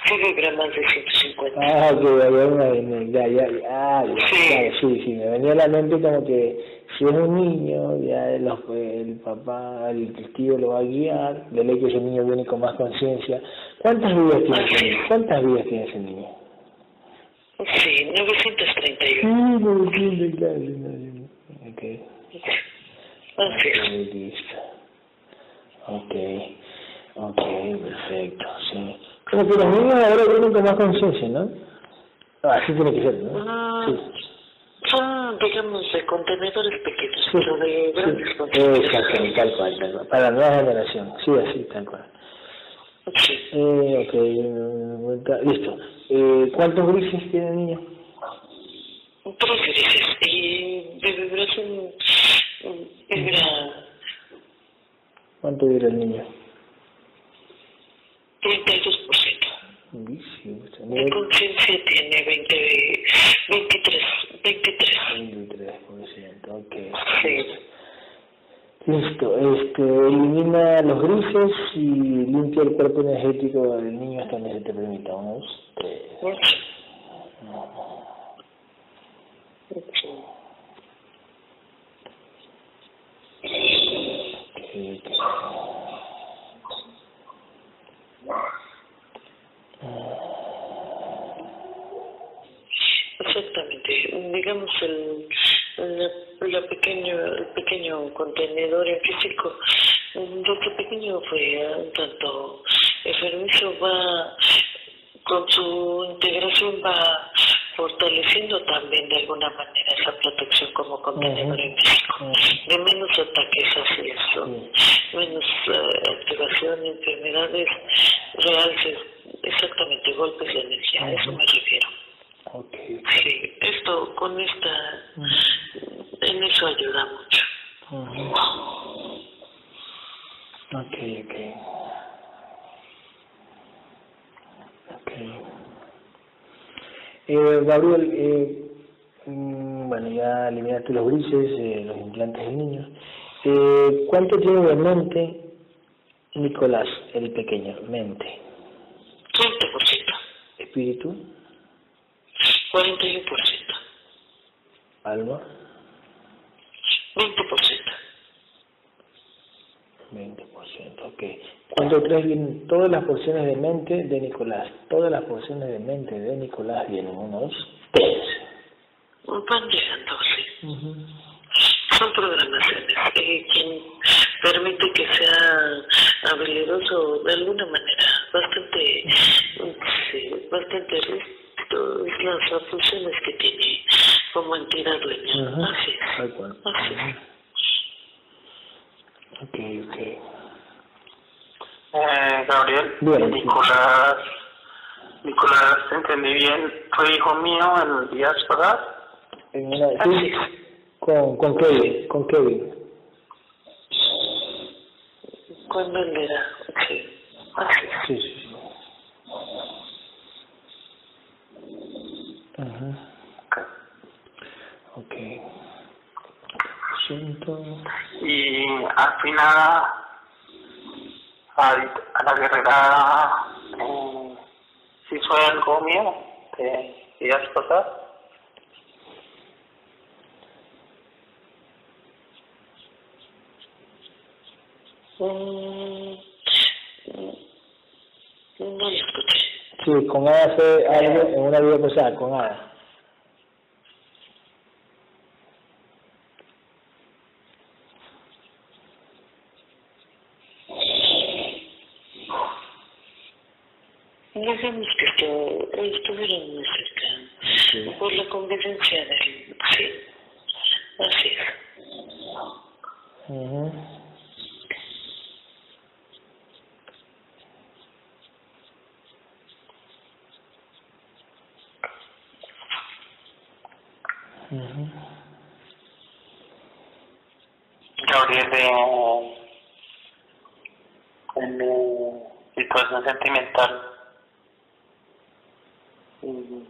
sí logra más de 150. Ah, que ya, ya, ya, ya, Sí. claro, sí, sí, me venía a la mente como que si es un niño, ya el papá, el tío lo va a guiar, de ley que ese niño viene con más conciencia. ¿Cuántas vidas tiene ese niño? ¿Cuántas vidas tiene ese niño? Sí, 931. Sí, no, sí, sí, claro, sí, no, sí. Ok. Ok, listo. Ok, ok, perfecto, sí. Como que los niños ahora vienen con más conciencia, ¿no? Ah, Así tiene que ser, ¿no? Ah, Sí. Son, digamos, de contenedores pequeños, Sí, pero de grandes sí. conciencias. Exactamente, tal cual, tal cual. Para la nueva generación, sí, así, tal cual. Sí. Eh, ok, ta- listo. Eh, ¿Cuántos grises tiene el niño? Tres grises. Y de vibración mm, vibra ¿Cuánto vibra el niño? 32%. Buenísimo, De conciencia tiene 20, 23, 23. 23%, ok. Sí. Listo, este, elimina los grises y limpia el cuerpo energético del niño hasta donde se te permita. Uno, dos, tres. Sí. Ok, ok. Digamos, el, la, la pequeño, el pequeño contenedor en físico, desde pequeño fue un tanto enfermizo, va con su integración va fortaleciendo también de alguna manera esa protección como contenedor en físico. De menos ataques así eso, menos eh, activación, enfermedades reales, exactamente, golpes de energía, a eso me refiero. Ok. Sí, esto con esta, en eso ayuda mucho. Ujú. Ok, ok. Ok. Eh, Gabriel, eh, mm, bueno, ya eliminaste los grises, eh, los implantes del niño. Eh, ¿Cuánto tiene de mente Nicolás, el pequeño? Mente. 30%, Espíritu, 41%, alma, 20%. 20%, ok. ¿Cuánto crees bien? Todas las porciones de mente de Nicolás, todas las porciones de mente de Nicolás vienen, uno, dos, tres. Van llegando, sí. Son programaciones. Eh, quien permite que sea habilidoso de alguna manera, bastante, sí, bastante es las funciones que tiene como entidad dueña. Ajá, Así es. tal cual. Así es. Ok, ok. Eh, Gabriel, Bien. Nicolás, Nicolás, ¿te entendí bien? ¿Fue hijo mío en días pasados? En una, sí, con, con Kevin, con Kevin. Cuando él era, sí. Así es. Sí, sí, sí. Ajá. Ok. Y al final, a, la guerrera, eh, ¿sí fue algo mío de días pasados? Mm, no lo escuché. Con Ada fue algo en una vida pasada, con Ada. Digamos que esto, estuvieron muy cerca. Sí. Por la convivencia del... Sí. Así es. Ujú. Ujú. Gabriel, eh, en mi situación sentimental. Mm,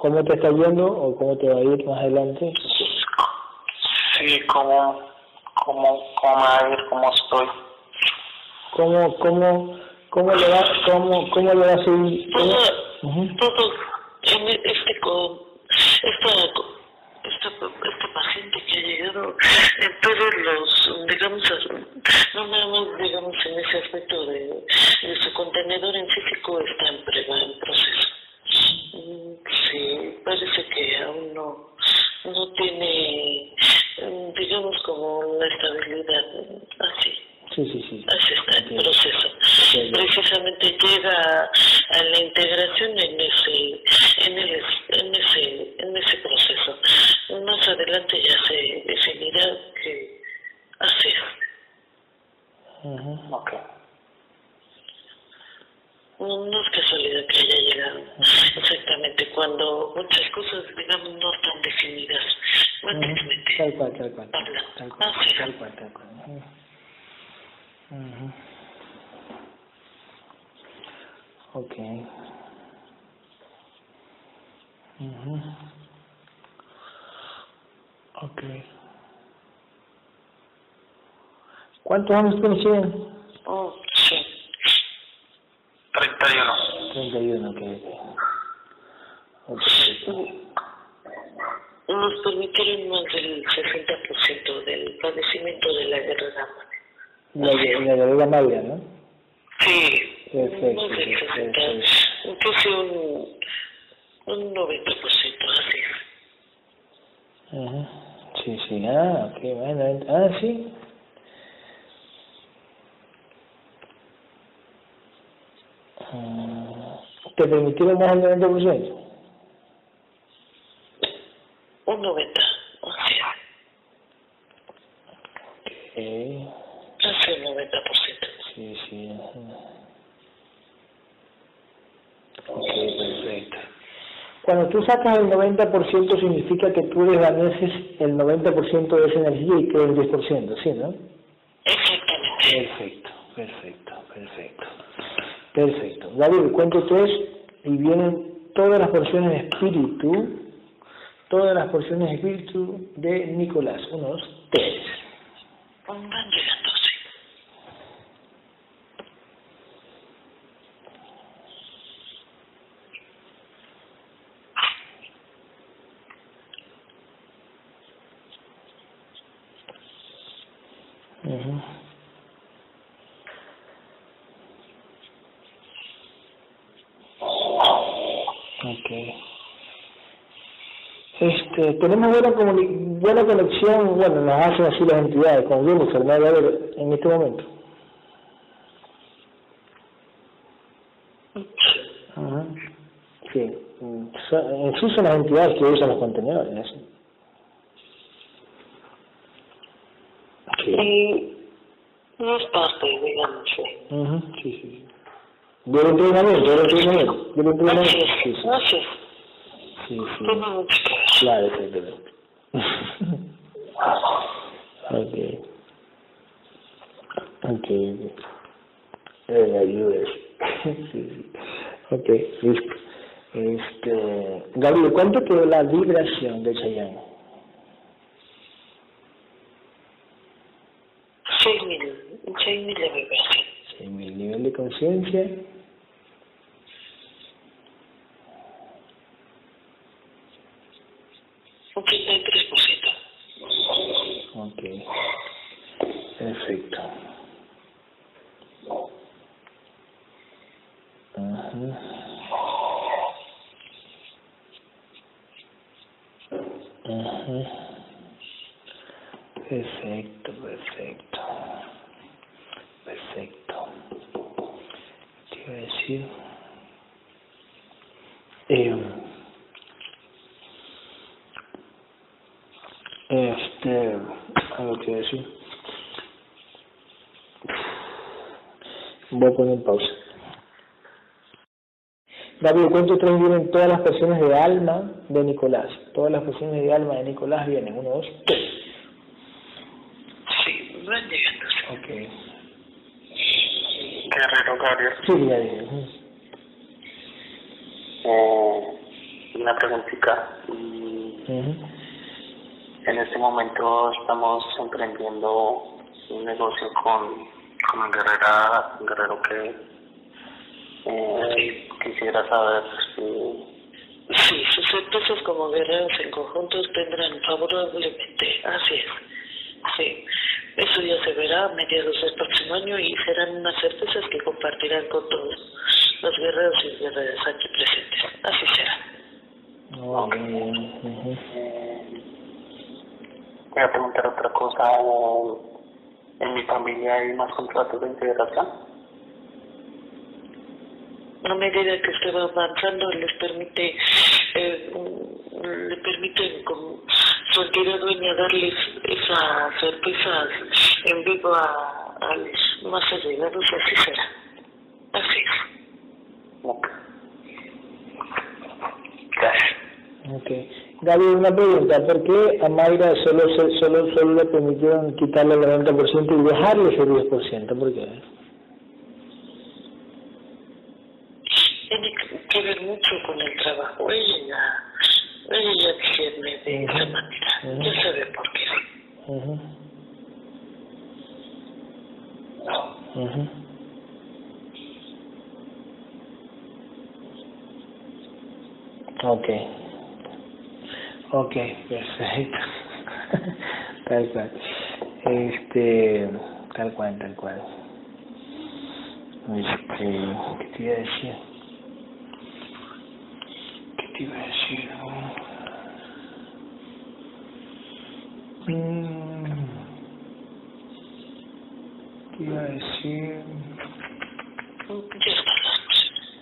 ¿Cómo, ¿Cómo te está yendo o cómo te va a ir más adelante? sí, cómo, cómo, cómo me va a ir, cómo estoy? ¿Cómo, cómo, cómo le va, cómo, cómo le va a seguir? Todo, Ujú. todo en este co- esta, esta, esta paciente que ha llegado en todos los, digamos, no nada más, digamos, en ese aspecto de, de su contenedor en físico está en, pre- va en proceso. Mm, Sí, parece que aún no, no tiene, mm, digamos, como la estabilidad así. Sí, sí, sí. Así está el Ok. proceso. Ok. Precisamente llega a la integración en ese, en el, en ese, en ese proceso. Más adelante ya se definirá qué hacer. Ujú. Ok. No, no es casualidad que haya llegado exactamente cuando muchas cosas, digamos, no están definidas Ujú. prácticamente. Tal cual, tal cual. Habla. Tal cual, Ah, sí. tal cual, tal cual. Ujú. Ujú. Ok. Ujú. Ok. ¿Cuántos años tienes, Ian? Oh, sí. 31. 31, ok, ok. Ok, Nos permitieron más del 60% del padecimiento de la guerra La, la guerrera Maya, ¿no? Sí, Perfecto, más del 60%, perfecto. casi un, un 90%, así. Ujú. Sí, sí, ah, ok, bueno, ah, sí. Ah, ¿Te permitieron más del 90%? Un 90%, así. Ok, Casi un 90%. sí, sí. ajá. Ok, perfecto. Cuando tú sacas el 90% significa que tú desvaneces el 90% de esa energía y queda el 10%, ¿sí, no? Exactamente. Perfecto, perfecto, perfecto. Perfecto. David, el cuento 3 y vienen todas las porciones de espíritu, todas las porciones de espíritu de Nicolás. Unos tres sí. Ujú. Ok. Este, tenemos buena, buena conexión, bueno, nos hacen así las entidades, con Jennifer, ¿no? Ver, en este momento. Ajá. Sí, sí son las entidades que usan los contenedores. ¿no? Sí. Y no es parte, digamos, sí. Ujú, Sí, sí, sí. Del entrenamiento, del entrenamiento, del entrenamiento. Sí, sí, es. Sí, sí. Tiene mucho que ver. Claro, exactamente. <laughs> ok. Ok. Eh, ayudes. <laughs> sí, sí. Ok, listo. Este, Gabriel, ¿cuánto quedó la vibración de Chayanne? Seis mil, seis mil de vibración. En mi nivel de conciencia. Un 33%. Ok. Perfecto. Ajá. Perfecto, perfecto. Perfecto. ¿Qué iba a decir? Eh, este, algo que decir. Voy a poner pausa. David, cuento tres vienen todas las personas de alma de Nicolás. Todas las personas de alma de Nicolás vienen. Uno, dos, tres. Sí, van llegando, Guerrero Gabriel. Sí, Gabriel. Eh, una preguntita. Mm, en este momento estamos emprendiendo un negocio con, con un guerrera, un guerrero que eh, quisiera saber si Sí, sus empresas como guerreros en conjunto tendrán favorablemente, así es. Sí, eso ya se verá a mediados del próximo año y serán unas certezas que compartirán con todos los guerreros y guerreras aquí presentes. Así será. voy a preguntar otra cosa. ¿En mi familia hay más contratos de integración? A medida que usted va avanzando les permite eh, le permite con su entidad dueña darles esas sorpresas en vivo a, a los más allegados así será así es gracias okay. Gaby, una pregunta, ¿por qué a Mayra solo, solo, solo le permitieron quitarle el 90% y dejarle ese 10%? ¿Por qué? que ver mucho con el trabajo. Ella ya, ella ya discierne de esa manera. Uh Ya sabe por qué. Uh -huh. Ok. Ok, perfecto. <laughs> tal cual. Este, tal cual, tal cual. Este, ¿qué te iba a decir? iba a decir? Mm. ¿Qué iba a decir?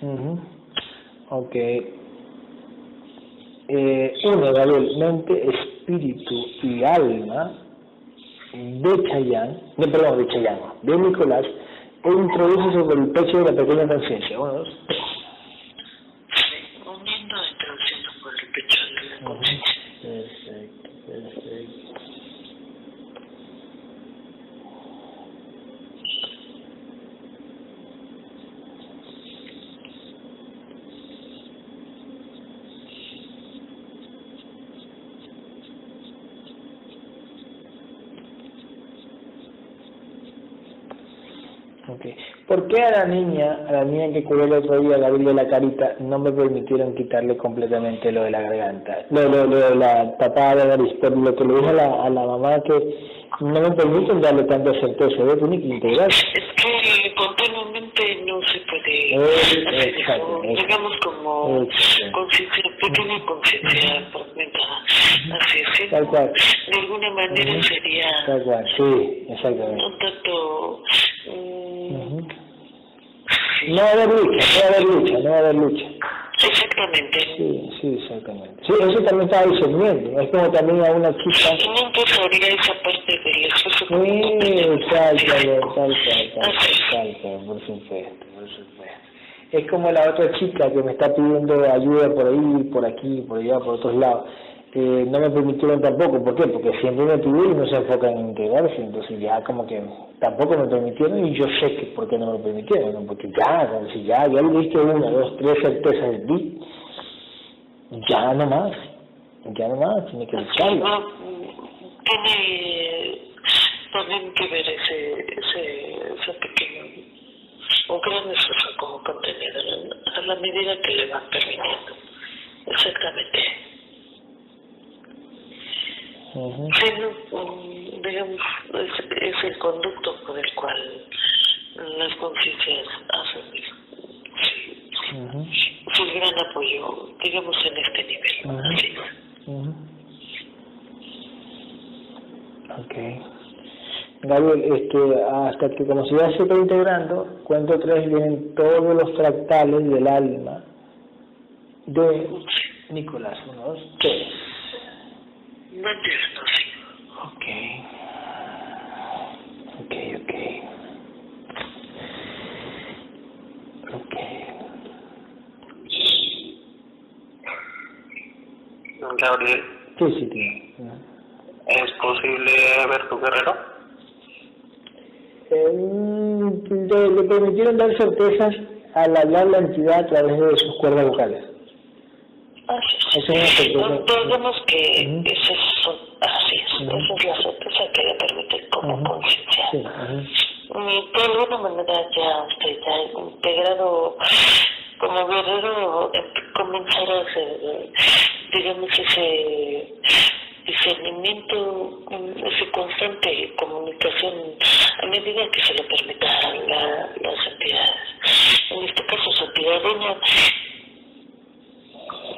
Uh Ok. Eh, uno, Gabriel, mente, espíritu y alma de Chayán, no, perdón, de Chayán, de Nicolás, e introduce sobre el pecho de la pequeña conciencia. Uno, ¿Por qué a la niña, a la niña que curé el otro día, la de la carita, no me permitieron quitarle completamente lo de la garganta? Lo, lo, lo de la papada de nariz, por lo que le dije a la, a la mamá que no me permiten darle tanta certeza, ¿ves? Tiene que integrar. Es que continuamente no se puede hacer digamos como conciencia, pequeña conciencia fragmentada. Así es, Tal cual. de alguna manera sería Tal cual, sí, exactamente. un tanto... No va a haber lucha, no va a haber lucha, no va a haber lucha. Exactamente. Sí, sí, exactamente. Sí, eso también estaba discerniendo. Es como también a una chica. No empezaría esa parte del esfuerzo. Sí, tal tal cual, tal cual, por supuesto, por supuesto. Es como la otra chica que me está pidiendo ayuda por ahí, por aquí, por allá, por otros lados eh, no me permitieron tampoco, ¿por qué? Porque siempre me pidieron y no se enfocan en integrarse, entonces ya como que tampoco me permitieron y yo sé que por qué no me permitieron, porque ya, como ya, ya le una, dos, tres certezas de ti, ya no más, ya no más, tiene que lucharlo. tiene también que ver ese, ese, ese pequeño, un gran esfuerzo como contenido a la medida que le van permitiendo, exactamente. Uh digamos, es, el conducto por el cual las conciencias hacen su gran apoyo, digamos, en este nivel. Así Ok. Gabriel, este, hasta que como si ya se está integrando, cuento tres vienen todos los fractales del alma de Nicolás. Uno, dos, tres. No entiendo, sí. Ok. Ok, ok. Ok. Gabriel. Sí, sí, tío. ¿Es posible ver tu guerrero? Eh, le, le permitieron dar certezas al hablar la entidad a través de sus cuerdas vocales. Así Eso es. Digamos que Ujú. esa es, así es, Ujú. esa es la certeza que le permite como conciencia. Sí, de alguna manera ya usted ya integrado como guerrero eh, comenzar a hacer, eh, digamos, ese discernimiento, mm, esa constante comunicación a medida que se le permita a la, las entidades. En este caso, su entidad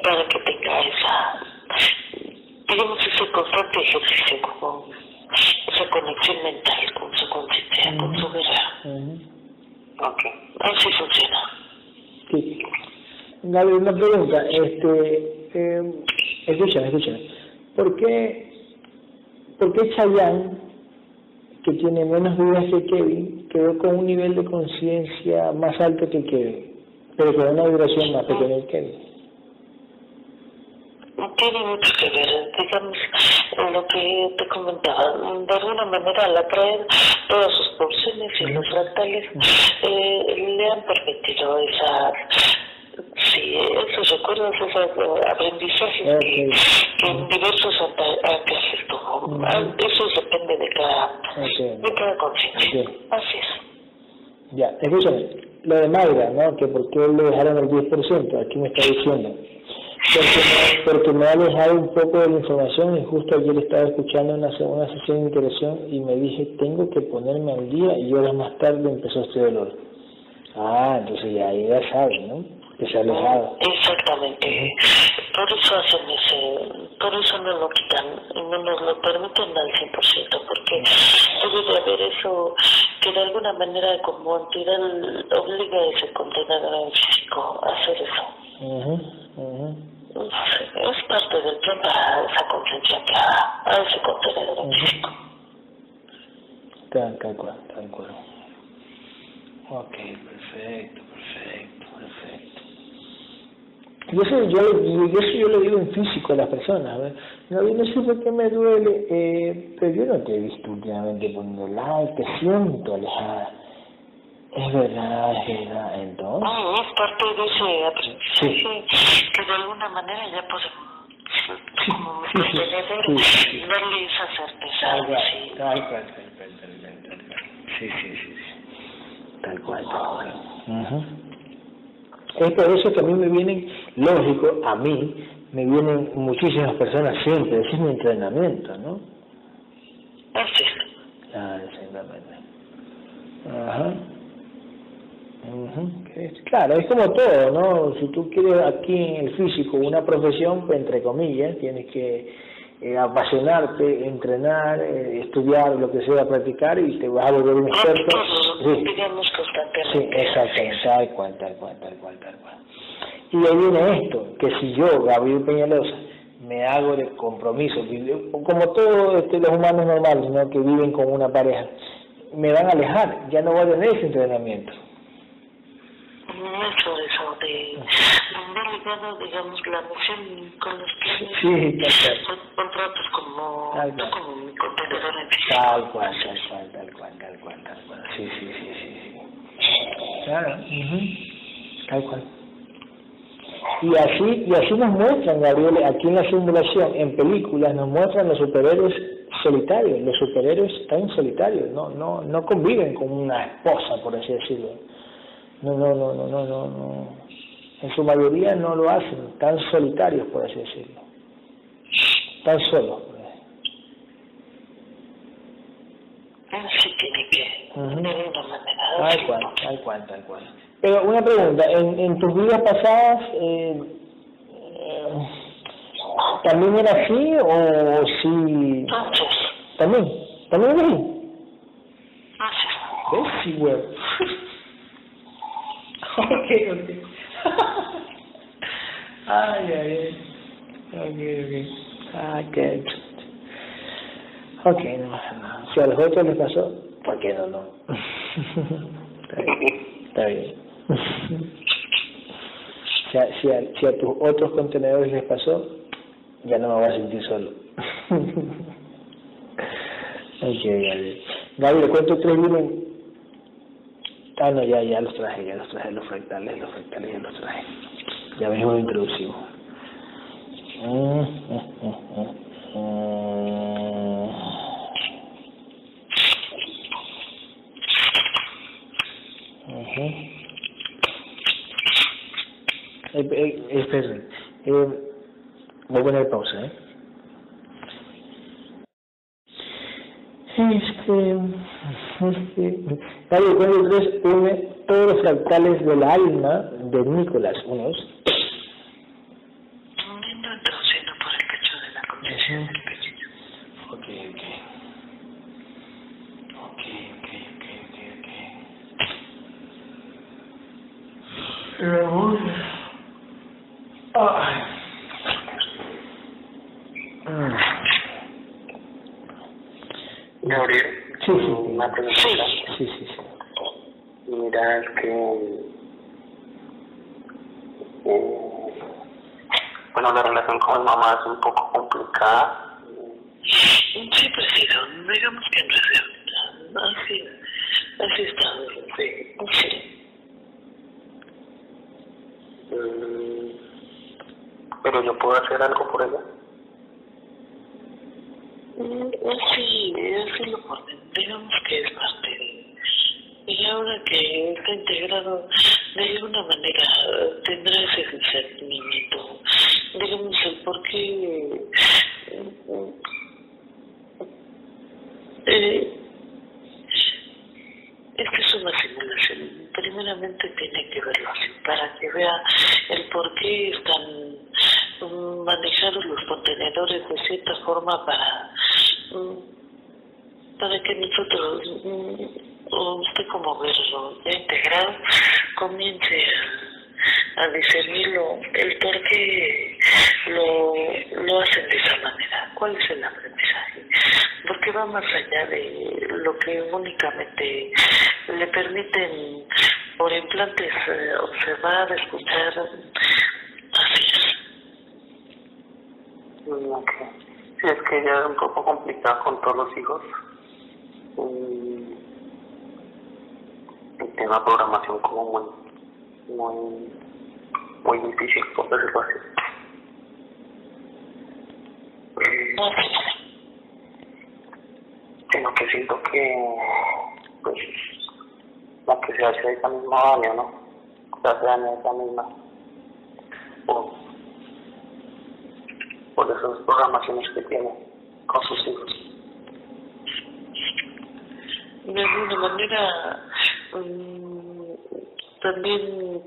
para que tenga esa, digamos, ese constante ejercicio, como esa conexión mental con su conciencia, con su. Ujú. Ok. Así funciona. Sí. Gaby, una pregunta, este, eh, escúchame, escúchame, ¿por qué, por qué Chayanne, que tiene menos vidas que Kevin, quedó con un nivel de conciencia más alto que Kevin, pero con una vibración más pequeña que Kevin? Tiene mucho que ver, digamos, lo que te comentaba. De alguna manera, al atraer todas sus porciones y los fractales, eh, le han permitido esa, sí, esos recuerdos, esos aprendizajes que, Ok. que en diversos ataques tuvo. Ujú. Ah, Eso depende de cada, Ok. de cada conciencia. Ok. Así es. Ya, escúchame, lo de Mayra, ¿no? Que por qué le dejaron el 10%, aquí me está diciendo. Porque me, porque me ha alejado un poco de la información y justo ayer estaba escuchando una, una sesión de interacción y me dije, tengo que ponerme al día y horas más tarde empezó este dolor. Ah, entonces ya, ya sabe, ¿no? Que se ha alejado. Exactamente. Por eso hacen ese, por eso no lo quitan, no nos lo permiten al 100%, porque debe de haber eso que de alguna manera como entidad obliga a ese contenedor físico a hacer eso. Ujú, ujú. Es, es parte del para esa conciencia que haga a ese contenedor físico. Tal, tal cual, tal cual. Ok, perfecto, perfecto, perfecto. Y eso yo, eso yo le digo en físico a las personas. ¿ves? No, yo no sé por qué me duele, eh, pero yo no te he visto últimamente poniendo like, te siento alejada. Es verdad, es verdad. Entonces, No, es parte de ese aprendizaje que de alguna manera ya podemos como Sí, sí, sí, sí. darle esa certeza. tal cual, sí. tal cual, tal cual, tal cual, tal cual. Sí, sí, sí, sí. Tal cual, tal cual. Ujú. Es por eso que a mí me vienen, lógico, a mí me vienen muchísimas personas siempre, ese es mi entrenamiento, ¿no? Así es. Ah, exactamente. Ajá. Es- Claro, es como todo, ¿no? Si tú quieres aquí en el físico una profesión, pues entre comillas, tienes que eh, apasionarte, entrenar, eh, estudiar, lo que sea, practicar y te vas a volver un experto. Practicarlo, Sí. Sí, exactamente, tal cual, tal cual, tal cual, tal cual. Y ahí viene esto, que si yo, Gabriel Peñalosa, me hago de compromiso, como todos este, los humanos normales, ¿no? que viven con una pareja, me van a alejar, ya no voy a tener ese entrenamiento. Mucho de eso, de ligado, digamos, la misión con los planes. Sí, contratos como, Tal no cual. como mi contenedor en físico. Tal cual, tal cual, tal cual, tal cual, tal cual. Sí, sí, sí, sí. Claro, ujú. tal cual. Y así, y así nos muestran, Gabriel, aquí en la simulación, en películas, nos muestran los superhéroes solitarios. Los superhéroes están solitarios, no, no, no conviven con una esposa, por así decirlo. No, no, no, no, no, no, no. En su mayoría no lo hacen, están solitarios, por así decirlo. Están solos. pues. Sí tiene que. Tal cual, tal cual, tal cual. Pero una pregunta, en, en tus vidas pasadas, eh, eh, ¿también era así o sí? ¿También? ¿También era así? así es. ¿Ves? Sí, güey. <laughs> ok, ok. <laughs> ay, ay, ay. Ok, ok. Ah, qué Ok, no pasa nada. Si a los otros les pasó, ¿por qué no, no? <laughs> Está bien. Está bien. si, a, si, a, si a tus otros contenedores les pasó, ya no me voy a sentir solo. ok, Gaby. Gaby, ¿de cuántos tres viven Ah, no, ya, ya los traje, ya los traje, los fractales, los fractales ya los traje. Ya mismo lo introducimos. Eh, eh, esperen. Eh, voy a poner pausa, ¿eh? Este, este, Calle 43 une todos los fractales del alma de Nicolás. Unos. Introduciendo por el pecho de la conciencia del pequeño. Ok, ok. Ok, ok, ok, ok, ok. Vamos. Ah. Mm. Gabriel, Sí, sí, una pregunta. sí, sí, sí. Mira, es que. eh, bueno, la es un poco complicada. Sí, pero digamos que no es cierto. Así, así está. Sí, sí. Mm, Pero yo puedo hacer algo por ella. Mm, Sí, así lo. Digamos que es parte de... Y ahora que está integrado, de alguna manera tendrá ese discernimiento. Digamos el por qué... Eh, es que es una simulación. Primeramente tiene que verlo así, para que vea el por qué están mm, manejados los contenedores de cierta forma para mm, para que nosotros, mm, o usted como verlo ya integrado, comience a, a discernirlo, el por qué lo, lo hacen de esa manera, cuál es el aprendizaje, porque va más allá de lo que únicamente le permiten por implantes eh, observar, escuchar, así es. Mm, ok. Sí, es que ella es un poco los hijos. Mm, El tema de programación como muy, muy, muy difícil, por decirlo así. Eh, sino que siento que, pues, la que se hace esa misma daño, ¿no? Se hace daño esa misma. Por, por esas programaciones que tiene con sus hijos. De alguna manera mm, también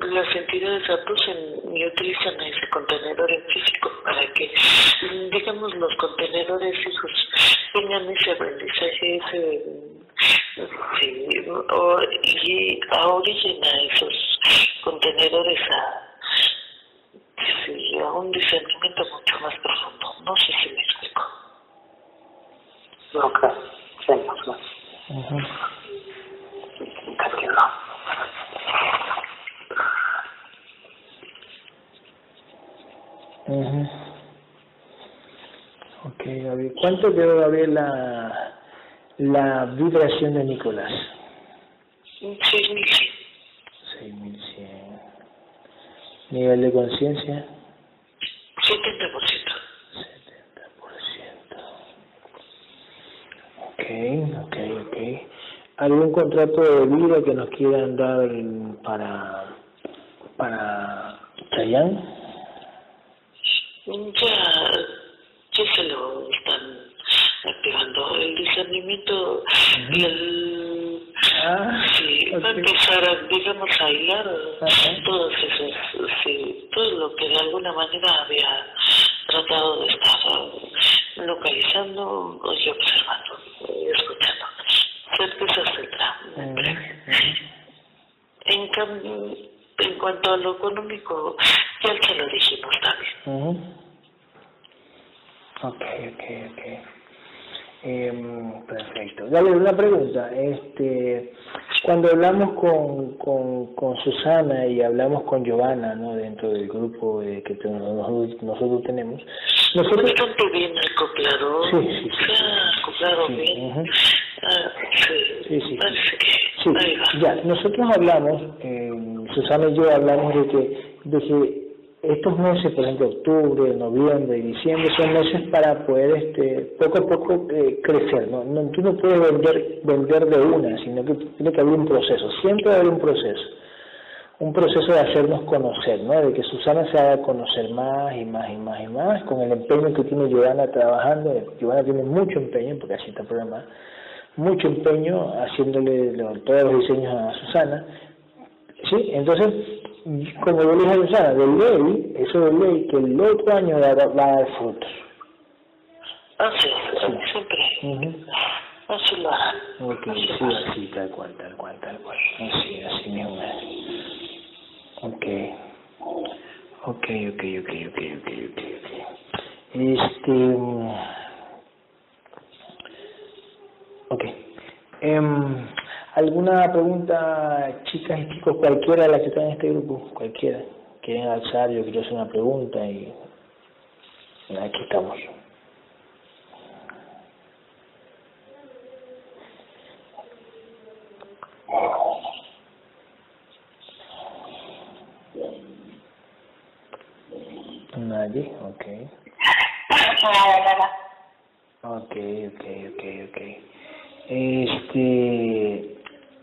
las entidades abducen y utilizan ese contenedor en físico para que mm, digamos los contenedores hijos tengan ese aprendizaje ese o, y orillen a esos contenedores a sí, a un discernimiento mucho más profundo. No sé si me explico. Ok, sí, más o Ok, Gabriel. ¿Cuánto quedó, Gabriel, la, la vibración de Nicolás? seis mil cien. 6100. Nivel de conciencia, 70%. 70%. Ok, ok, ok. ¿Algún contrato de vida que nos quieran dar para, para Chayán? Ya, ya se lo están activando. El discernimiento y el... Ah, Sí, va a empezar, a, digamos, a hilar Ajá. todos esos, sí, todo lo que de alguna manera había tratado de estar localizando y observando y escuchando. Certezas tendrá. Ujú, ujú. En cambio, en cuanto a lo económico, ya se lo dijimos también. Ujú. Ok, ok, ok. Em, perfecto. Dale una pregunta. Este, cuando hablamos con, con, con Susana y hablamos con Giovanna, ¿no? Dentro del grupo eh, que nosotros tenemos, nosotros Bastante bien acoplado. Sí, sí, sí. Acoplado Sí, bien. Ah, sí, Sí, sí, que Sí, ya, nosotros hablamos, eh, Susana y yo hablamos de que, de que estos meses, por ejemplo, octubre, noviembre y diciembre, son meses para poder este, poco a poco eh, crecer. ¿no? No, tú no puedes vender, vender de una, sino que tiene que haber un proceso, siempre va a haber un proceso. Un proceso de hacernos conocer, ¿no? de que Susana se haga conocer más y más y más y más, con el empeño que tiene Giovanna trabajando. Giovanna tiene mucho empeño, porque así está el programa, mucho empeño haciéndole todos los diseños a Susana. ¿sí? Entonces, como yo le dije a Susana, de ley, eso de ley, que el otro año va, va a dar frutos. Ah, sí, siempre. Así lo hará. Ok, sí, así, tal cual, tal cual, tal cual. Así, así mismo Ok. Ok, ok, ok, ok, ok, ok, ok. Este... Ok. Um, ¿Alguna pregunta, chicas y chicos, cualquiera de las que están en este grupo? Cualquiera. Quieren alzar, yo quiero hacer una pregunta y aquí estamos. Ok. Ok, ok, ok, ok. Este,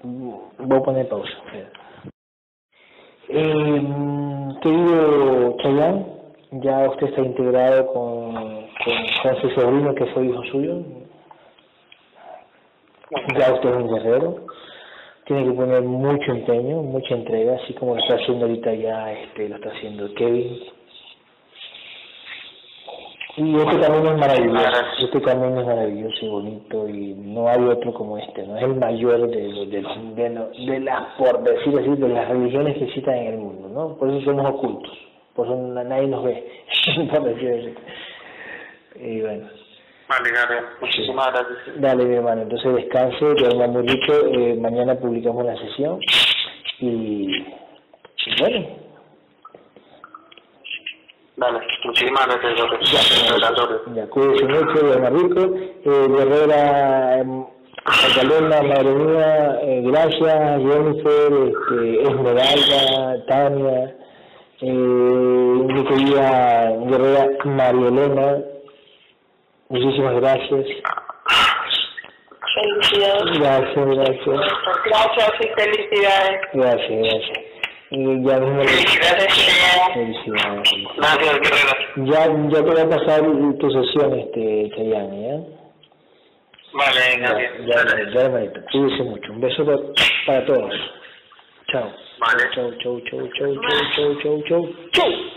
voy a poner pausa. Eh, querido Chayán, ya usted está integrado con, con, su sobrino que fue hijo suyo. Ya usted es un guerrero. Tiene que poner mucho empeño, mucha entrega, así como lo está haciendo ahorita ya, este, lo está haciendo Kevin. Y este camino es maravilloso, este camino es maravilloso y bonito y no hay otro como este, no es el mayor de, de, de, de, las, por decir así, de las religiones que existen en el mundo, ¿no? Por eso somos ocultos, por eso nadie nos ve, <laughs> por decir así. Y bueno. Vale, muchísimas gracias. Dale, mi hermano, entonces descanse, duerma muy rico, eh, mañana publicamos la sesión y, y bueno. Dale, muchísimas gracias, Ya, ya cuídense mucho, Rico. Eh, Guerrera, madre mía, eh, gracias, Jennifer, este, Esmeralda, Tania, eh, mi querida Guerrera María Elena, muchísimas gracias. Felicidades. Gracias, gracias. Gracias y felicidades. Gracias, gracias. Y ya Felicidades. Gracias. Ya, ya te voy a pasar tu sesión, este, Chayani, ¿eh? Vale, gracias. Ya, ya, ya, hermanito. Cuídese mucho. Un beso para, para todos. Chao. Vale. Chau, chau, chau, chau, chau, chau, chau. Chau.